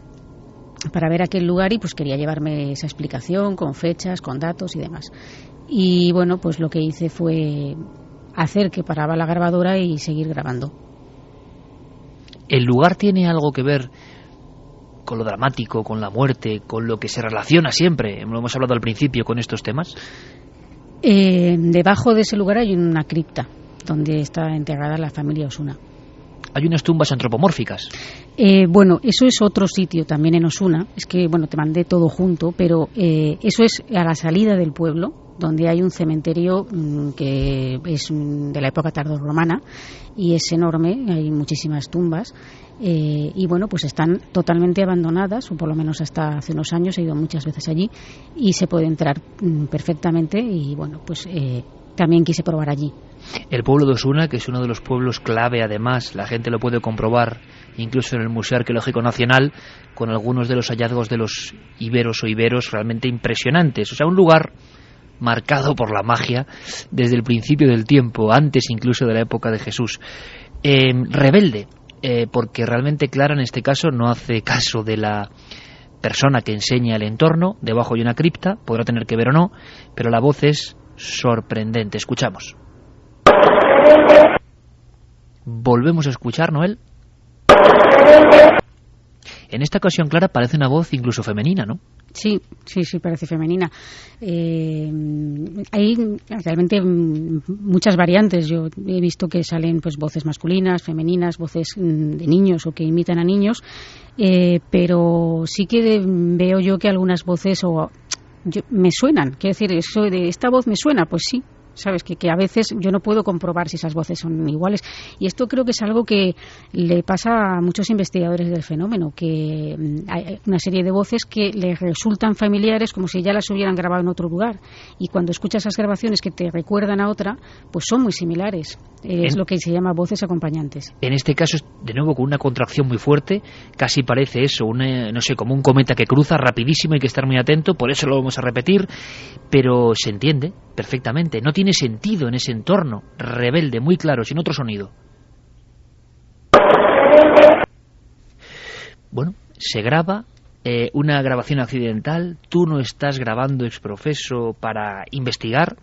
para ver aquel lugar y pues quería llevarme esa explicación con fechas, con datos y demás. Y bueno, pues lo que hice fue hacer que paraba la grabadora y seguir grabando. ¿El lugar tiene algo que ver con lo dramático, con la muerte, con lo que se relaciona siempre, lo hemos hablado al principio, con estos temas? Eh, debajo de ese lugar hay una cripta donde está enterrada la familia Osuna. Hay unas tumbas antropomórficas. Eh, bueno, eso es otro sitio también en Osuna. Es que, bueno, te mandé todo junto, pero eh, eso es a la salida del pueblo, donde hay un cementerio mm, que es mm, de la época tardorromana y es enorme, hay muchísimas tumbas. eh, y bueno, pues están totalmente abandonadas, o por lo menos hasta hace unos años, he ido muchas veces allí, y se puede entrar mm, perfectamente. Y bueno, pues eh, también quise probar allí. El pueblo de Osuna, que es uno de los pueblos clave además, la gente lo puede comprobar incluso en el Museo Arqueológico Nacional, con algunos de los hallazgos de los iberos o iberos realmente impresionantes. O sea, un lugar marcado por la magia desde el principio del tiempo, antes incluso de la época de Jesús. Eh, rebelde, eh, porque realmente Clara en este caso no hace caso de la persona que enseña el entorno, debajo hay una cripta, podrá tener que ver o no, pero la voz es sorprendente. Escuchamos. Volvemos a escuchar, Noel. En esta ocasión, Clara, parece una voz incluso femenina, ¿no? Sí, sí, sí, parece femenina. Eh, hay realmente muchas variantes. Yo he visto que salen pues voces masculinas, femeninas, voces mm, de niños o que imitan a niños, eh, pero sí que veo yo que algunas voces o yo- me suenan. Quiero decir, eso de esta voz me suena, pues sí. Sabes que, que a veces yo no puedo comprobar si esas voces son iguales. Y esto creo que es algo que le pasa a muchos investigadores del fenómeno, que mm, hay una serie de voces que les resultan familiares como si ya las hubieran grabado en otro lugar. Y cuando escuchas esas grabaciones que te recuerdan a otra, pues son muy similares. Es En- lo que se llama voces acompañantes. En este caso, de nuevo con una contracción muy fuerte, casi parece eso, una, no sé, como un cometa que cruza rapidísimo, hay que estar muy atento, por eso lo vamos a repetir, pero se entiende perfectamente, no tiene sentido en ese entorno rebelde, muy claro, sin otro sonido. Bueno, se graba eh, una grabación accidental, tú no estás grabando exprofeso para investigar,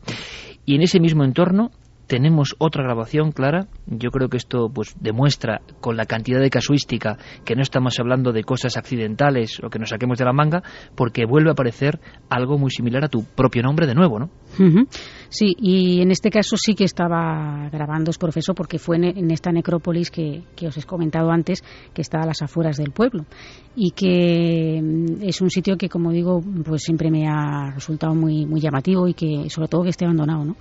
y en ese mismo entorno tenemos otra grabación clara. Yo creo que esto pues demuestra con la cantidad de casuística que no estamos hablando de cosas accidentales o que nos saquemos de la manga, porque vuelve a aparecer algo muy similar a tu propio nombre de nuevo, ¿no? Sí, y en este caso sí que estaba grabando profesor porque fue en, en esta necrópolis que, que os he comentado antes, que está a las afueras del pueblo y que mm, es un sitio que, como digo, pues siempre me ha resultado muy, muy llamativo y que sobre todo que esté abandonado, ¿no?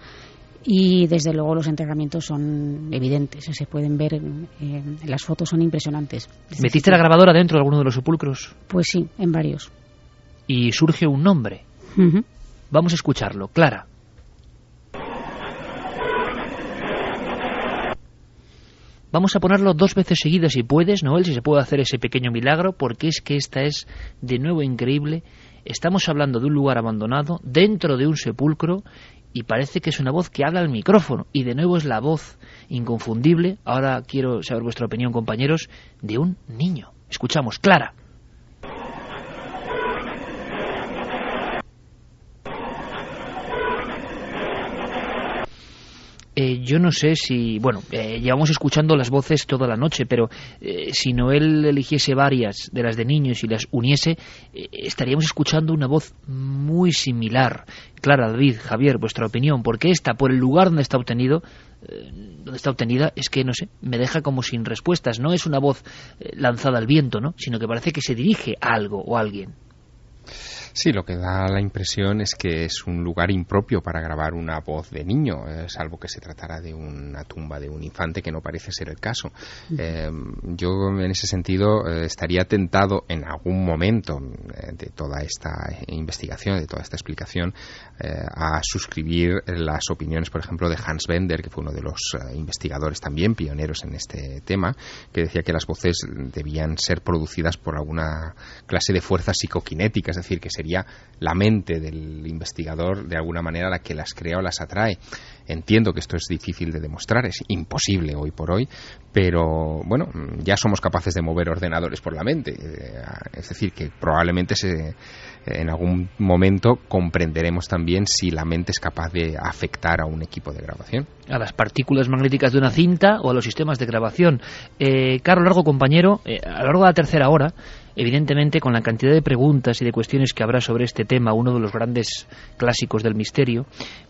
y desde luego los entrenamientos son evidentes, se pueden ver, eh, las fotos son impresionantes. ¿Metiste la grabadora dentro de alguno de los sepulcros? Pues sí, en varios. Y surge un nombre. Vamos a escucharlo, Clara. Vamos a ponerlo dos veces seguidas si puedes, Noel, si se puede hacer ese pequeño milagro, porque es que esta es de nuevo increíble. Estamos hablando de un lugar abandonado, dentro de un sepulcro, y parece que es una voz que habla al micrófono. Y de nuevo es la voz inconfundible, ahora quiero saber vuestra opinión, compañeros, de un niño. Escuchamos, Clara. Eh, yo no sé si, bueno, eh, llevamos escuchando las voces toda la noche, pero eh, si Noel eligiese varias de las de niños y las uniese, estaríamos escuchando una voz muy similar. Clara, David, Javier, vuestra opinión, porque esta, por el lugar donde está obtenido, donde está obtenida, es que, no sé, me deja como sin respuestas. No es una voz lanzada al viento, ¿no? Sino que parece que se dirige a algo o a alguien. Sí, lo que da la impresión es que es un lugar impropio para grabar una voz de niño, eh, salvo que se tratara de una tumba de un infante, que no parece ser el caso. Eh, yo, en ese sentido, eh, estaría tentado en algún momento de toda esta investigación, de toda esta explicación, a suscribir las opiniones, por ejemplo, de Hans Bender, que fue uno de los investigadores también pioneros en este tema, que decía que las voces debían ser producidas por alguna clase de fuerza psicoquinética, es decir, que sería la mente del investigador de alguna manera la que las crea o las atrae. Entiendo que esto es difícil de demostrar, es imposible hoy por hoy, pero bueno, ya somos capaces de mover ordenadores por la mente. Eh, es decir, que probablemente se, en algún momento comprenderemos también si la mente es capaz de afectar a un equipo de grabación. A las partículas magnéticas de una cinta o a los sistemas de grabación. Eh, Largo, compañero, eh, a lo largo de la tercera hora Evidentemente, con la cantidad de preguntas y de cuestiones que habrá sobre este tema, uno de los grandes clásicos del misterio,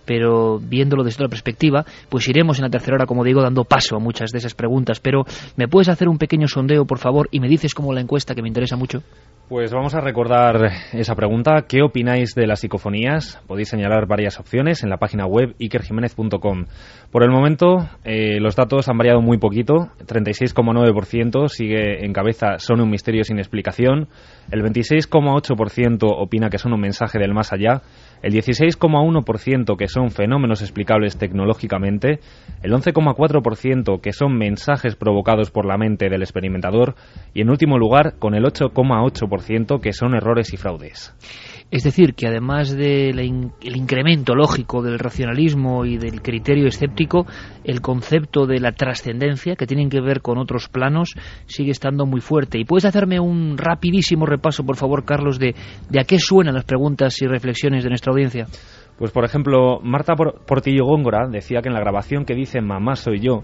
pero viéndolo desde otra perspectiva, pues iremos en la tercera hora, como digo, dando paso a muchas de esas preguntas. Pero, ¿me puedes hacer un pequeño sondeo, por favor, y me dices cómo la encuesta, que me interesa mucho? Pues vamos a recordar esa pregunta. ¿Qué opináis de las psicofonías? Podéis señalar varias opciones en la página web ikerjiménez.com. Por el momento, eh, los datos han variado muy poquito. 36,9% sigue en cabeza son un misterio sin explicación. El 26,8% opina que son un mensaje del más allá el 16,1% que son fenómenos explicables tecnológicamente, el 11,4% que son mensajes provocados por la mente del experimentador y en último lugar con el 8,8% que son errores y fraudes. Es decir, que además del incremento lógico del racionalismo y del criterio escéptico, el concepto de la trascendencia, que tienen que ver con otros planos, sigue estando muy fuerte. ¿Y puedes hacerme un rapidísimo repaso, por favor, Carlos, de, de a qué suenan las preguntas y reflexiones de nuestra audiencia? Pues, por ejemplo, Marta Portillo Góngora decía que en la grabación que dice Mamá soy yo,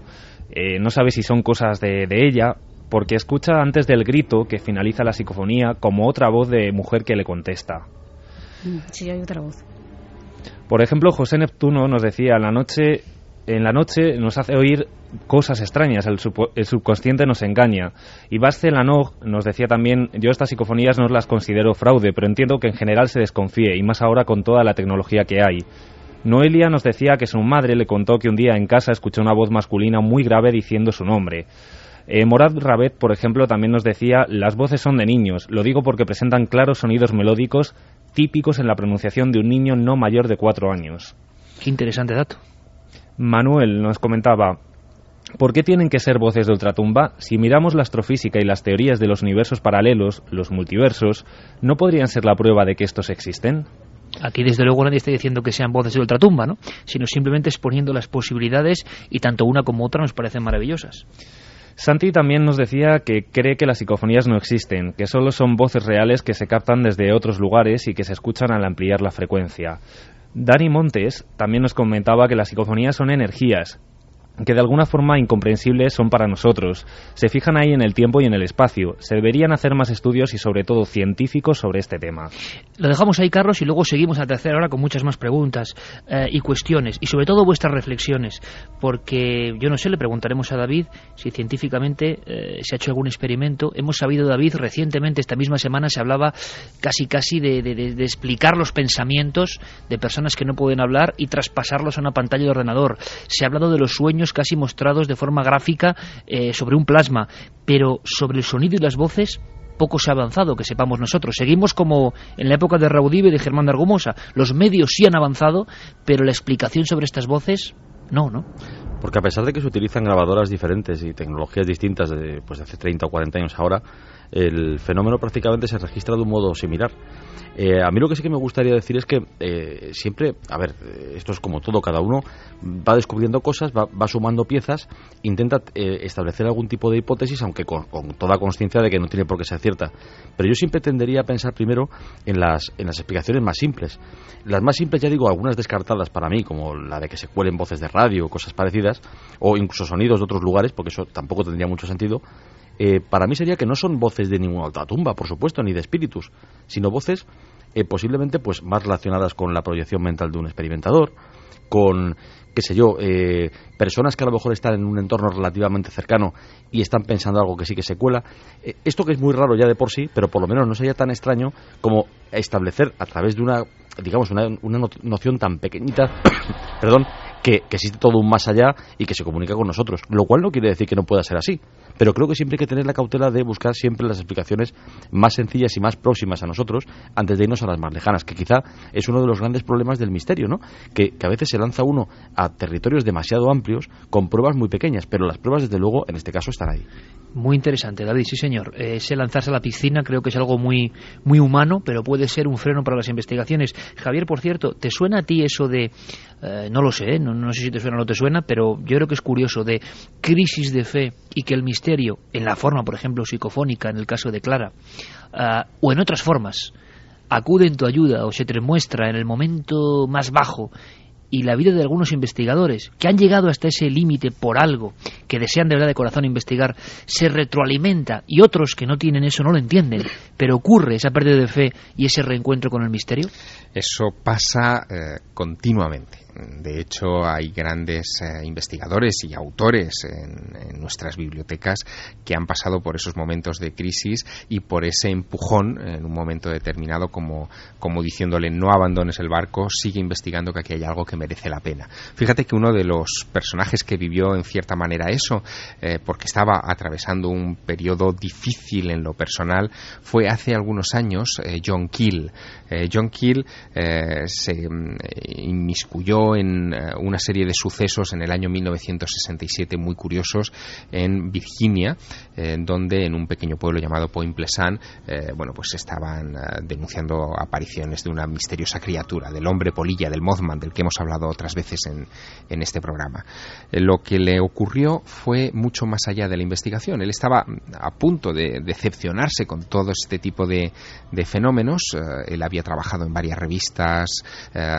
eh, no sabe si son cosas de, de ella, porque escucha antes del grito que finaliza la psicofonía como otra voz de mujer que le contesta. Mm, sí, hay otra voz. Por ejemplo, José Neptuno nos decía, en la noche, en la noche nos hace oír cosas extrañas, el, subconsciente nos engaña. Y Basce Lanog nos decía también, yo estas psicofonías no las considero fraude, pero entiendo que en general se desconfíe, y más ahora con toda la tecnología que hay. Noelia nos decía que su madre le contó que un día en casa escuchó una voz masculina muy grave diciendo su nombre. Eh, Morad Rabet, por ejemplo, también nos decía, las voces son de niños, lo digo porque presentan claros sonidos melódicos típicos en la pronunciación de un niño no mayor de cuatro años. Qué interesante dato. Manuel nos comentaba, ¿por qué tienen que ser voces de ultratumba? Si miramos la astrofísica y las teorías de los universos paralelos, los multiversos, ¿no podrían ser la prueba de que estos existen? Aquí desde luego nadie está diciendo que sean voces de ultratumba, ¿no? sino simplemente exponiendo las posibilidades y tanto una como otra nos parecen maravillosas. Santi también nos decía que cree que las psicofonías no existen, que solo son voces reales que se captan desde otros lugares y que se escuchan al ampliar la frecuencia. Dani Montes también nos comentaba que las psicofonías son energías que de alguna forma incomprensibles son para nosotros. Se fijan ahí en el tiempo y en el espacio. Se deberían hacer más estudios y sobre todo científicos sobre este tema. Lo dejamos ahí, Carlos, y luego seguimos a la tercera hora con muchas más preguntas eh, y cuestiones, y sobre todo vuestras reflexiones, porque yo no sé, le preguntaremos a David si científicamente eh, se ha hecho algún experimento. Hemos sabido, David, recientemente, esta misma semana, se hablaba casi casi de, de, de explicar los pensamientos de personas que no pueden hablar y traspasarlos a una pantalla de ordenador. Se ha hablado de los sueños casi mostrados de forma gráfica eh, sobre un plasma, pero sobre el sonido y las voces poco se ha avanzado, que sepamos nosotros. Seguimos como en la época de Raudive y de Germán de Argumosa. Los medios sí han avanzado, pero la explicación sobre estas voces, no, ¿no? Porque a pesar de que se utilizan grabadoras diferentes y tecnologías distintas de, pues, de hace 30 o 40 años ahora, el fenómeno prácticamente se registra de un modo similar. Eh, a mí lo que sí que me gustaría decir es que eh, siempre, a ver, eh, esto es como todo, cada uno va descubriendo cosas, va, sumando piezas, intenta establecer algún tipo de hipótesis, aunque con, toda conciencia de que no tiene por qué ser cierta. Pero yo siempre tendería a pensar primero en las, en las explicaciones más simples. Las más simples, ya digo, algunas descartadas para mí, como la de que se cuelen voces de radio cosas parecidas, o incluso sonidos de otros lugares, porque eso tampoco tendría mucho sentido. Para mí sería que no son voces de ninguna otra tumba, por supuesto, ni de espíritus, sino voces eh, posiblemente pues más relacionadas con la proyección mental de un experimentador, con qué sé yo, eh, personas que a lo mejor están en un entorno relativamente cercano y están pensando algo que sí que se cuela. Eh, esto que es muy raro ya de por sí, pero por lo menos no sería tan extraño como establecer a través de una, digamos, una, una noción tan pequeñita, perdón, que, que, existe todo un más allá y que se comunica con nosotros. Lo cual no quiere decir que no pueda ser así. Pero creo que siempre hay que tener la cautela de buscar siempre las explicaciones más sencillas y más próximas a nosotros antes de irnos a las más lejanas, que quizá es uno de los grandes problemas del misterio, ¿no? Que, a veces se lanza uno a territorios demasiado amplios con pruebas muy pequeñas, pero las pruebas, desde luego, en este caso están ahí. Muy interesante, David, sí señor. Ese lanzarse a la piscina creo que es algo muy, muy humano, pero puede ser un freno para las investigaciones. Javier, por cierto, ¿te suena a ti eso de, eh, no lo sé, no, no sé si te suena o no te suena, pero yo creo que es curioso, de crisis de fe y que el misterio en la forma, por ejemplo, psicofónica, en el caso de Clara, ah, o en otras formas, acude en tu ayuda o se te muestra en el momento más bajo y la vida de algunos investigadores que han llegado hasta ese límite por algo, que desean de verdad de corazón investigar, se retroalimenta y otros que no tienen eso no lo entienden, pero ocurre esa pérdida de fe y ese reencuentro con el misterio? Eso pasa eh, continuamente. De hecho, hay grandes eh, investigadores y autores en, nuestras bibliotecas que han pasado por esos momentos de crisis y por ese empujón en un momento determinado, como, como diciéndole no abandones el barco, sigue investigando que aquí hay algo que merece la pena. Fíjate que uno de los personajes que vivió en cierta manera eso, eh, porque estaba atravesando un periodo difícil en lo personal, fue hace algunos años eh, John Keel. John Keel se mm, en eh, una serie de sucesos en el año 1967 muy curiosos en Virginia, donde en un pequeño pueblo llamado Point Pleasant, eh, bueno, pues estaban eh, denunciando apariciones de una misteriosa criatura, del hombre polilla, del Mothman, del que hemos hablado otras veces en, en este programa. lo que le ocurrió fue mucho más allá de la investigación. Él estaba a punto de decepcionarse con todo este tipo de, de fenómenos. él había trabajado en varias revistas,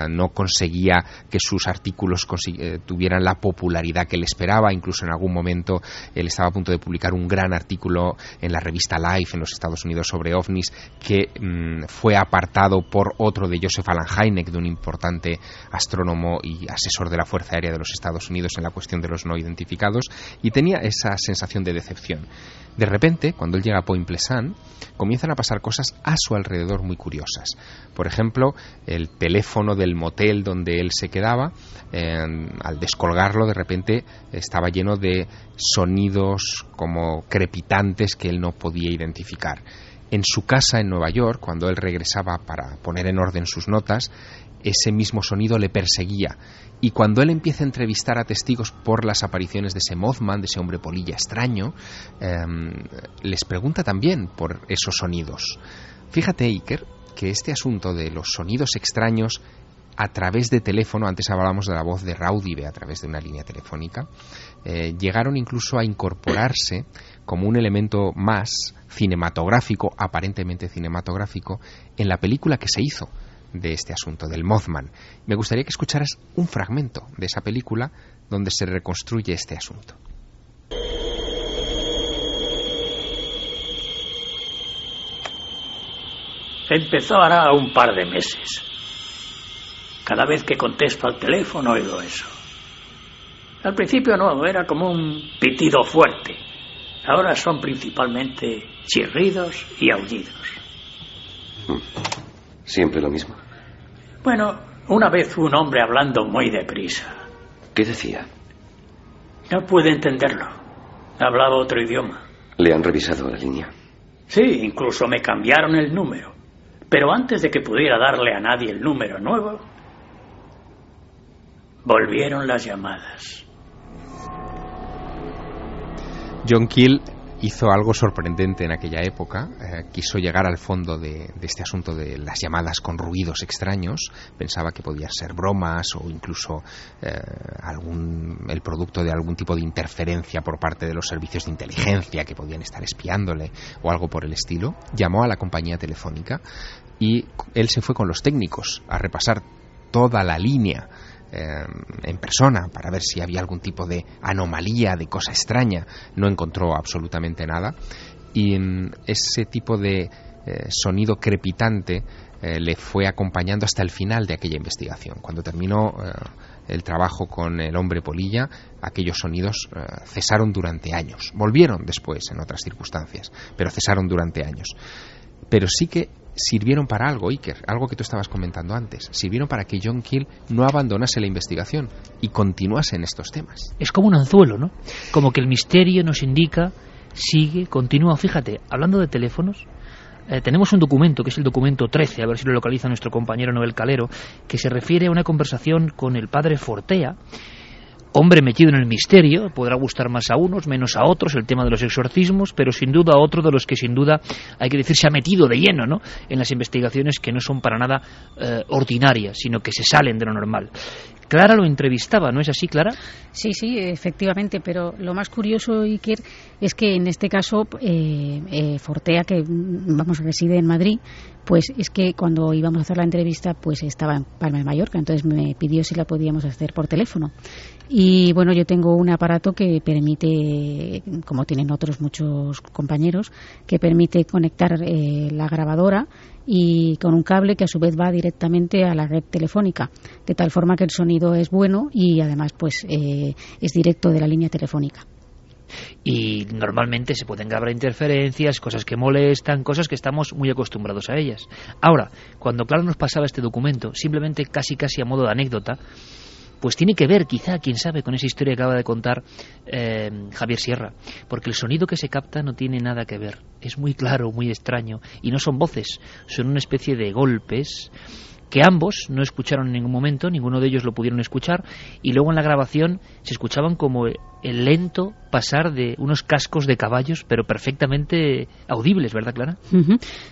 no conseguía que sus artículos eh, tuvieran la popularidad que él esperaba. Incluso en algún momento él estaba a punto de publicar un gran artículo en la revista Life en los Estados Unidos sobre ovnis que mm, fue apartado por otro de Joseph Alan Hynek, de un importante astrónomo y asesor de la Fuerza Aérea de los Estados Unidos en la cuestión de los no identificados, y tenía esa sensación de decepción. De repente, cuando él llega a Point Pleasant, comienzan a pasar cosas a su alrededor muy curiosas. Por ejemplo, el teléfono del motel donde él se quedaba, al descolgarlo, de repente estaba lleno de sonidos como crepitantes que él no podía identificar. En su casa en Nueva York, cuando él regresaba para poner en orden sus notas, ese mismo sonido le perseguía. Y cuando él empieza a entrevistar a testigos por las apariciones de ese Mothman, de ese hombre polilla extraño, em, les pregunta también por esos sonidos. Fíjate, Iker, que este asunto de los sonidos extraños a través de teléfono, antes hablábamos de la voz de Raudive a través de una línea telefónica, eh, llegaron incluso a incorporarse como un elemento más cinematográfico, aparentemente cinematográfico, en la película que se hizo de este asunto, del Mothman. Me gustaría que escucharas un fragmento de esa película donde se reconstruye este asunto. Empezó hará un par de meses. Cada vez que contesto al teléfono oigo eso. Al principio no, era como un pitido fuerte. Ahora son principalmente chirridos y aullidos. ¿Siempre lo mismo? Bueno, una vez un hombre hablando muy deprisa. ¿Qué decía? No pude entenderlo. Hablaba otro idioma. ¿Le han revisado la línea? Sí, incluso me cambiaron el número. Pero antes de que pudiera darle a nadie el número nuevo, volvieron las llamadas. John Keel hizo algo sorprendente en aquella época. Eh, quiso llegar al fondo de, este asunto de las llamadas con ruidos extraños. Pensaba que podían ser bromas o incluso eh, algún, el producto de algún tipo de interferencia por parte de los servicios de inteligencia que podían estar espiándole o algo por el estilo. Llamó a la compañía telefónica y él se fue con los técnicos a repasar toda la línea eh, en persona para ver si había algún tipo de anomalía, de cosa extraña. No encontró absolutamente nada. Y mm, ese tipo de eh, sonido crepitante eh, le fue acompañando hasta el final de aquella investigación. Cuando terminó el trabajo con el hombre polilla, aquellos sonidos cesaron durante años. Volvieron después en otras circunstancias, pero cesaron durante años. Pero sí que sirvieron para algo, Iker, algo que tú estabas comentando antes. Sirvieron para que John Keel no abandonase la investigación y continuase en estos temas. Es como un anzuelo, ¿no? Como que el misterio nos indica, sigue, continúa. Fíjate, hablando de teléfonos, eh, tenemos un documento, que es el documento 13, a ver si lo localiza nuestro compañero Noel Calero, que se refiere a una conversación con el padre Fortea, hombre metido en el misterio, podrá gustar más a unos, menos a otros, el tema de los exorcismos, pero sin duda otro de los que sin duda, hay que decir, se ha metido de lleno ¿no? en las investigaciones que no son para nada eh, ordinarias, sino que se salen de lo normal. Clara lo entrevistaba, ¿no es así, Clara? Sí, sí, efectivamente, pero lo más curioso, Iker, es que en este caso eh, eh, Fortea, que vamos reside en Madrid, pues es que cuando íbamos a hacer la entrevista, pues estaba en Palma de Mallorca, entonces me pidió si la podíamos hacer por teléfono. Y bueno, yo tengo un aparato que permite, como tienen otros muchos compañeros, que permite conectar eh, la grabadora y con un cable que a su vez va directamente a la red telefónica, de tal forma que el sonido es bueno y además pues eh, es directo de la línea telefónica y normalmente se pueden grabar interferencias, cosas que molestan, cosas que estamos muy acostumbrados a ellas. Ahora, cuando Claro nos pasaba este documento, simplemente casi casi a modo de anécdota, pues tiene que ver, quizá, quién sabe, con esa historia que acaba de contar eh, Javier Sierra, porque el sonido que se capta no tiene nada que ver, es muy claro, muy extraño, y no son voces, son una especie de golpes que ambos no escucharon en ningún momento, ninguno de ellos lo pudieron escuchar, y luego en la grabación se escuchaban como el lento pasar de unos cascos de caballos, pero perfectamente audibles, ¿verdad, Clara?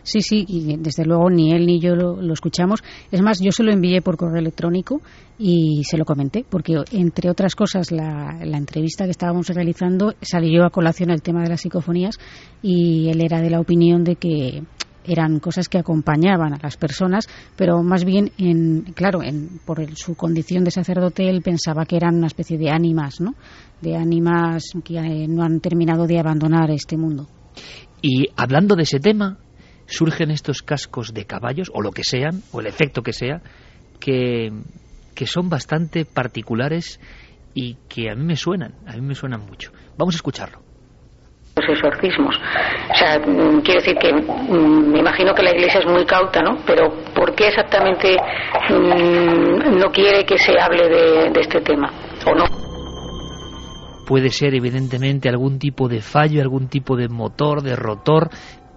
Sí, sí, y desde luego ni él ni yo lo, lo, escuchamos. Es más, yo se lo envié por correo electrónico y se lo comenté, porque entre otras cosas la, la entrevista que estábamos realizando salió a colación el tema de las psicofonías y él era de la opinión de que eran cosas que acompañaban a las personas, pero más bien, en, claro, en, por el, su condición de sacerdote, él pensaba que eran una especie de ánimas, ¿no? De ánimas que eh, no han terminado de abandonar este mundo. Y hablando de ese tema, surgen estos cascos de caballos, o lo que sean, o el efecto que sea, que, que son bastante particulares y que a mí me suenan, a mí me suenan mucho. Vamos a escucharlo los exorcismos. O sea, quiero decir que me imagino que la Iglesia es muy cauta, ¿no? Pero ¿por qué exactamente mmm, no quiere que se hable de, de este tema? ¿O no? Puede ser evidentemente algún tipo de fallo, algún tipo de motor, de rotor,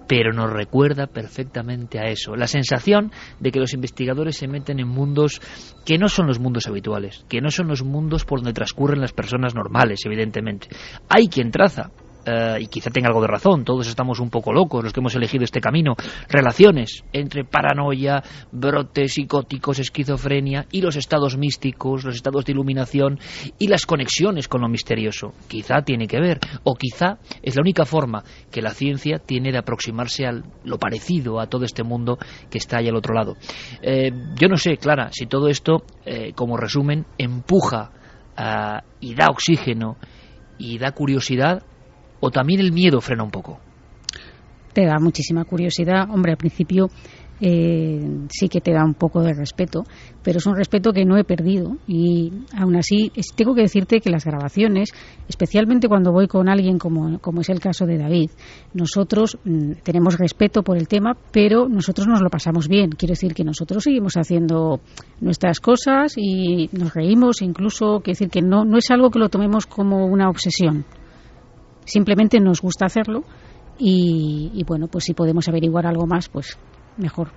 pero nos recuerda perfectamente a eso. La sensación de que los investigadores se meten en mundos que no son los mundos habituales, que no son los mundos por donde transcurren las personas normales, evidentemente. Hay quien traza Uh, y quizá tenga algo de razón, todos estamos un poco locos los que hemos elegido este camino, relaciones entre paranoia, brotes psicóticos, esquizofrenia y los estados místicos, los estados de iluminación y las conexiones con lo misterioso. Quizá tiene que ver, o quizá es la única forma que la ciencia tiene de aproximarse a lo parecido a todo este mundo que está ahí al otro lado. Eh, yo no sé, Clara, si todo esto, eh, como resumen, empuja ah, y da oxígeno y da curiosidad, o también el miedo frena un poco? Te da muchísima curiosidad. Hombre, al principio eh, sí que te da un poco de respeto, pero es un respeto que no he perdido y aún así tengo que decirte que las grabaciones, especialmente cuando voy con alguien como, como es el caso de David, nosotros mm, tenemos respeto por el tema, pero nosotros nos lo pasamos bien. Quiero decir que nosotros seguimos haciendo nuestras cosas y nos reímos, incluso, quiero decir que no, no es algo que lo tomemos como una obsesión. Simplemente nos gusta hacerlo y, bueno, pues si podemos averiguar algo más, pues mejor.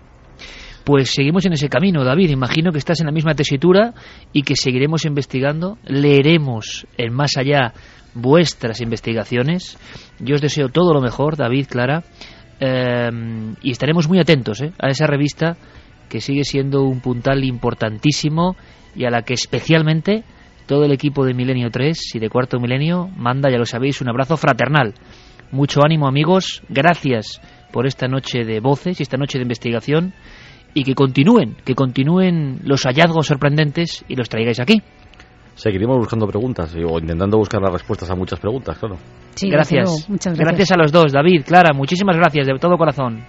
Pues seguimos en ese camino, David. Imagino que estás en la misma tesitura y que seguiremos investigando. Leeremos en más allá vuestras investigaciones. Yo os deseo todo lo mejor, David, Clara. Eh, y estaremos muy atentos eh, a esa revista que sigue siendo un puntal importantísimo y a la que especialmente todo el equipo de Milenio 3 y de Cuarto Milenio manda, ya lo sabéis, un abrazo fraternal. Mucho ánimo, amigos. Gracias por esta noche de voces y esta noche de investigación y que continúen, que continúen los hallazgos sorprendentes y los traigáis aquí. Seguiremos buscando preguntas o intentando buscar las respuestas a muchas preguntas, claro. Sí, gracias. Muchas gracias. Gracias a los dos, David, Clara, muchísimas gracias de todo corazón.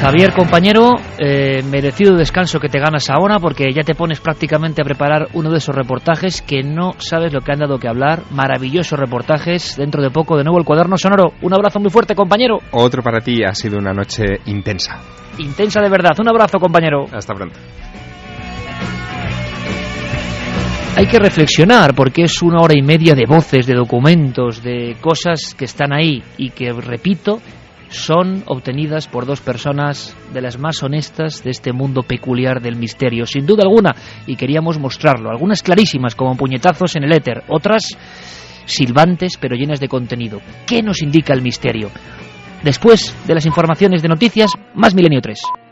Javier, compañero, eh, merecido descanso que te ganas ahora porque ya te pones prácticamente a preparar uno de esos reportajes que no sabes lo que han dado que hablar. Maravillosos reportajes. Dentro de poco, de nuevo, el cuaderno sonoro. Un abrazo muy fuerte, compañero. Otro para ti. Ha sido una noche intensa. Intensa de verdad. Un abrazo, compañero. Hasta pronto. Hay que reflexionar porque es una hora y media de voces, de documentos, de cosas que están ahí y que, repito, son obtenidas por dos personas de las más honestas de este mundo peculiar del misterio, sin duda alguna, y queríamos mostrarlo. Algunas clarísimas como puñetazos en el éter, otras silbantes pero llenas de contenido. ¿Qué nos indica el misterio? Después de las informaciones de noticias, más Milenio 3.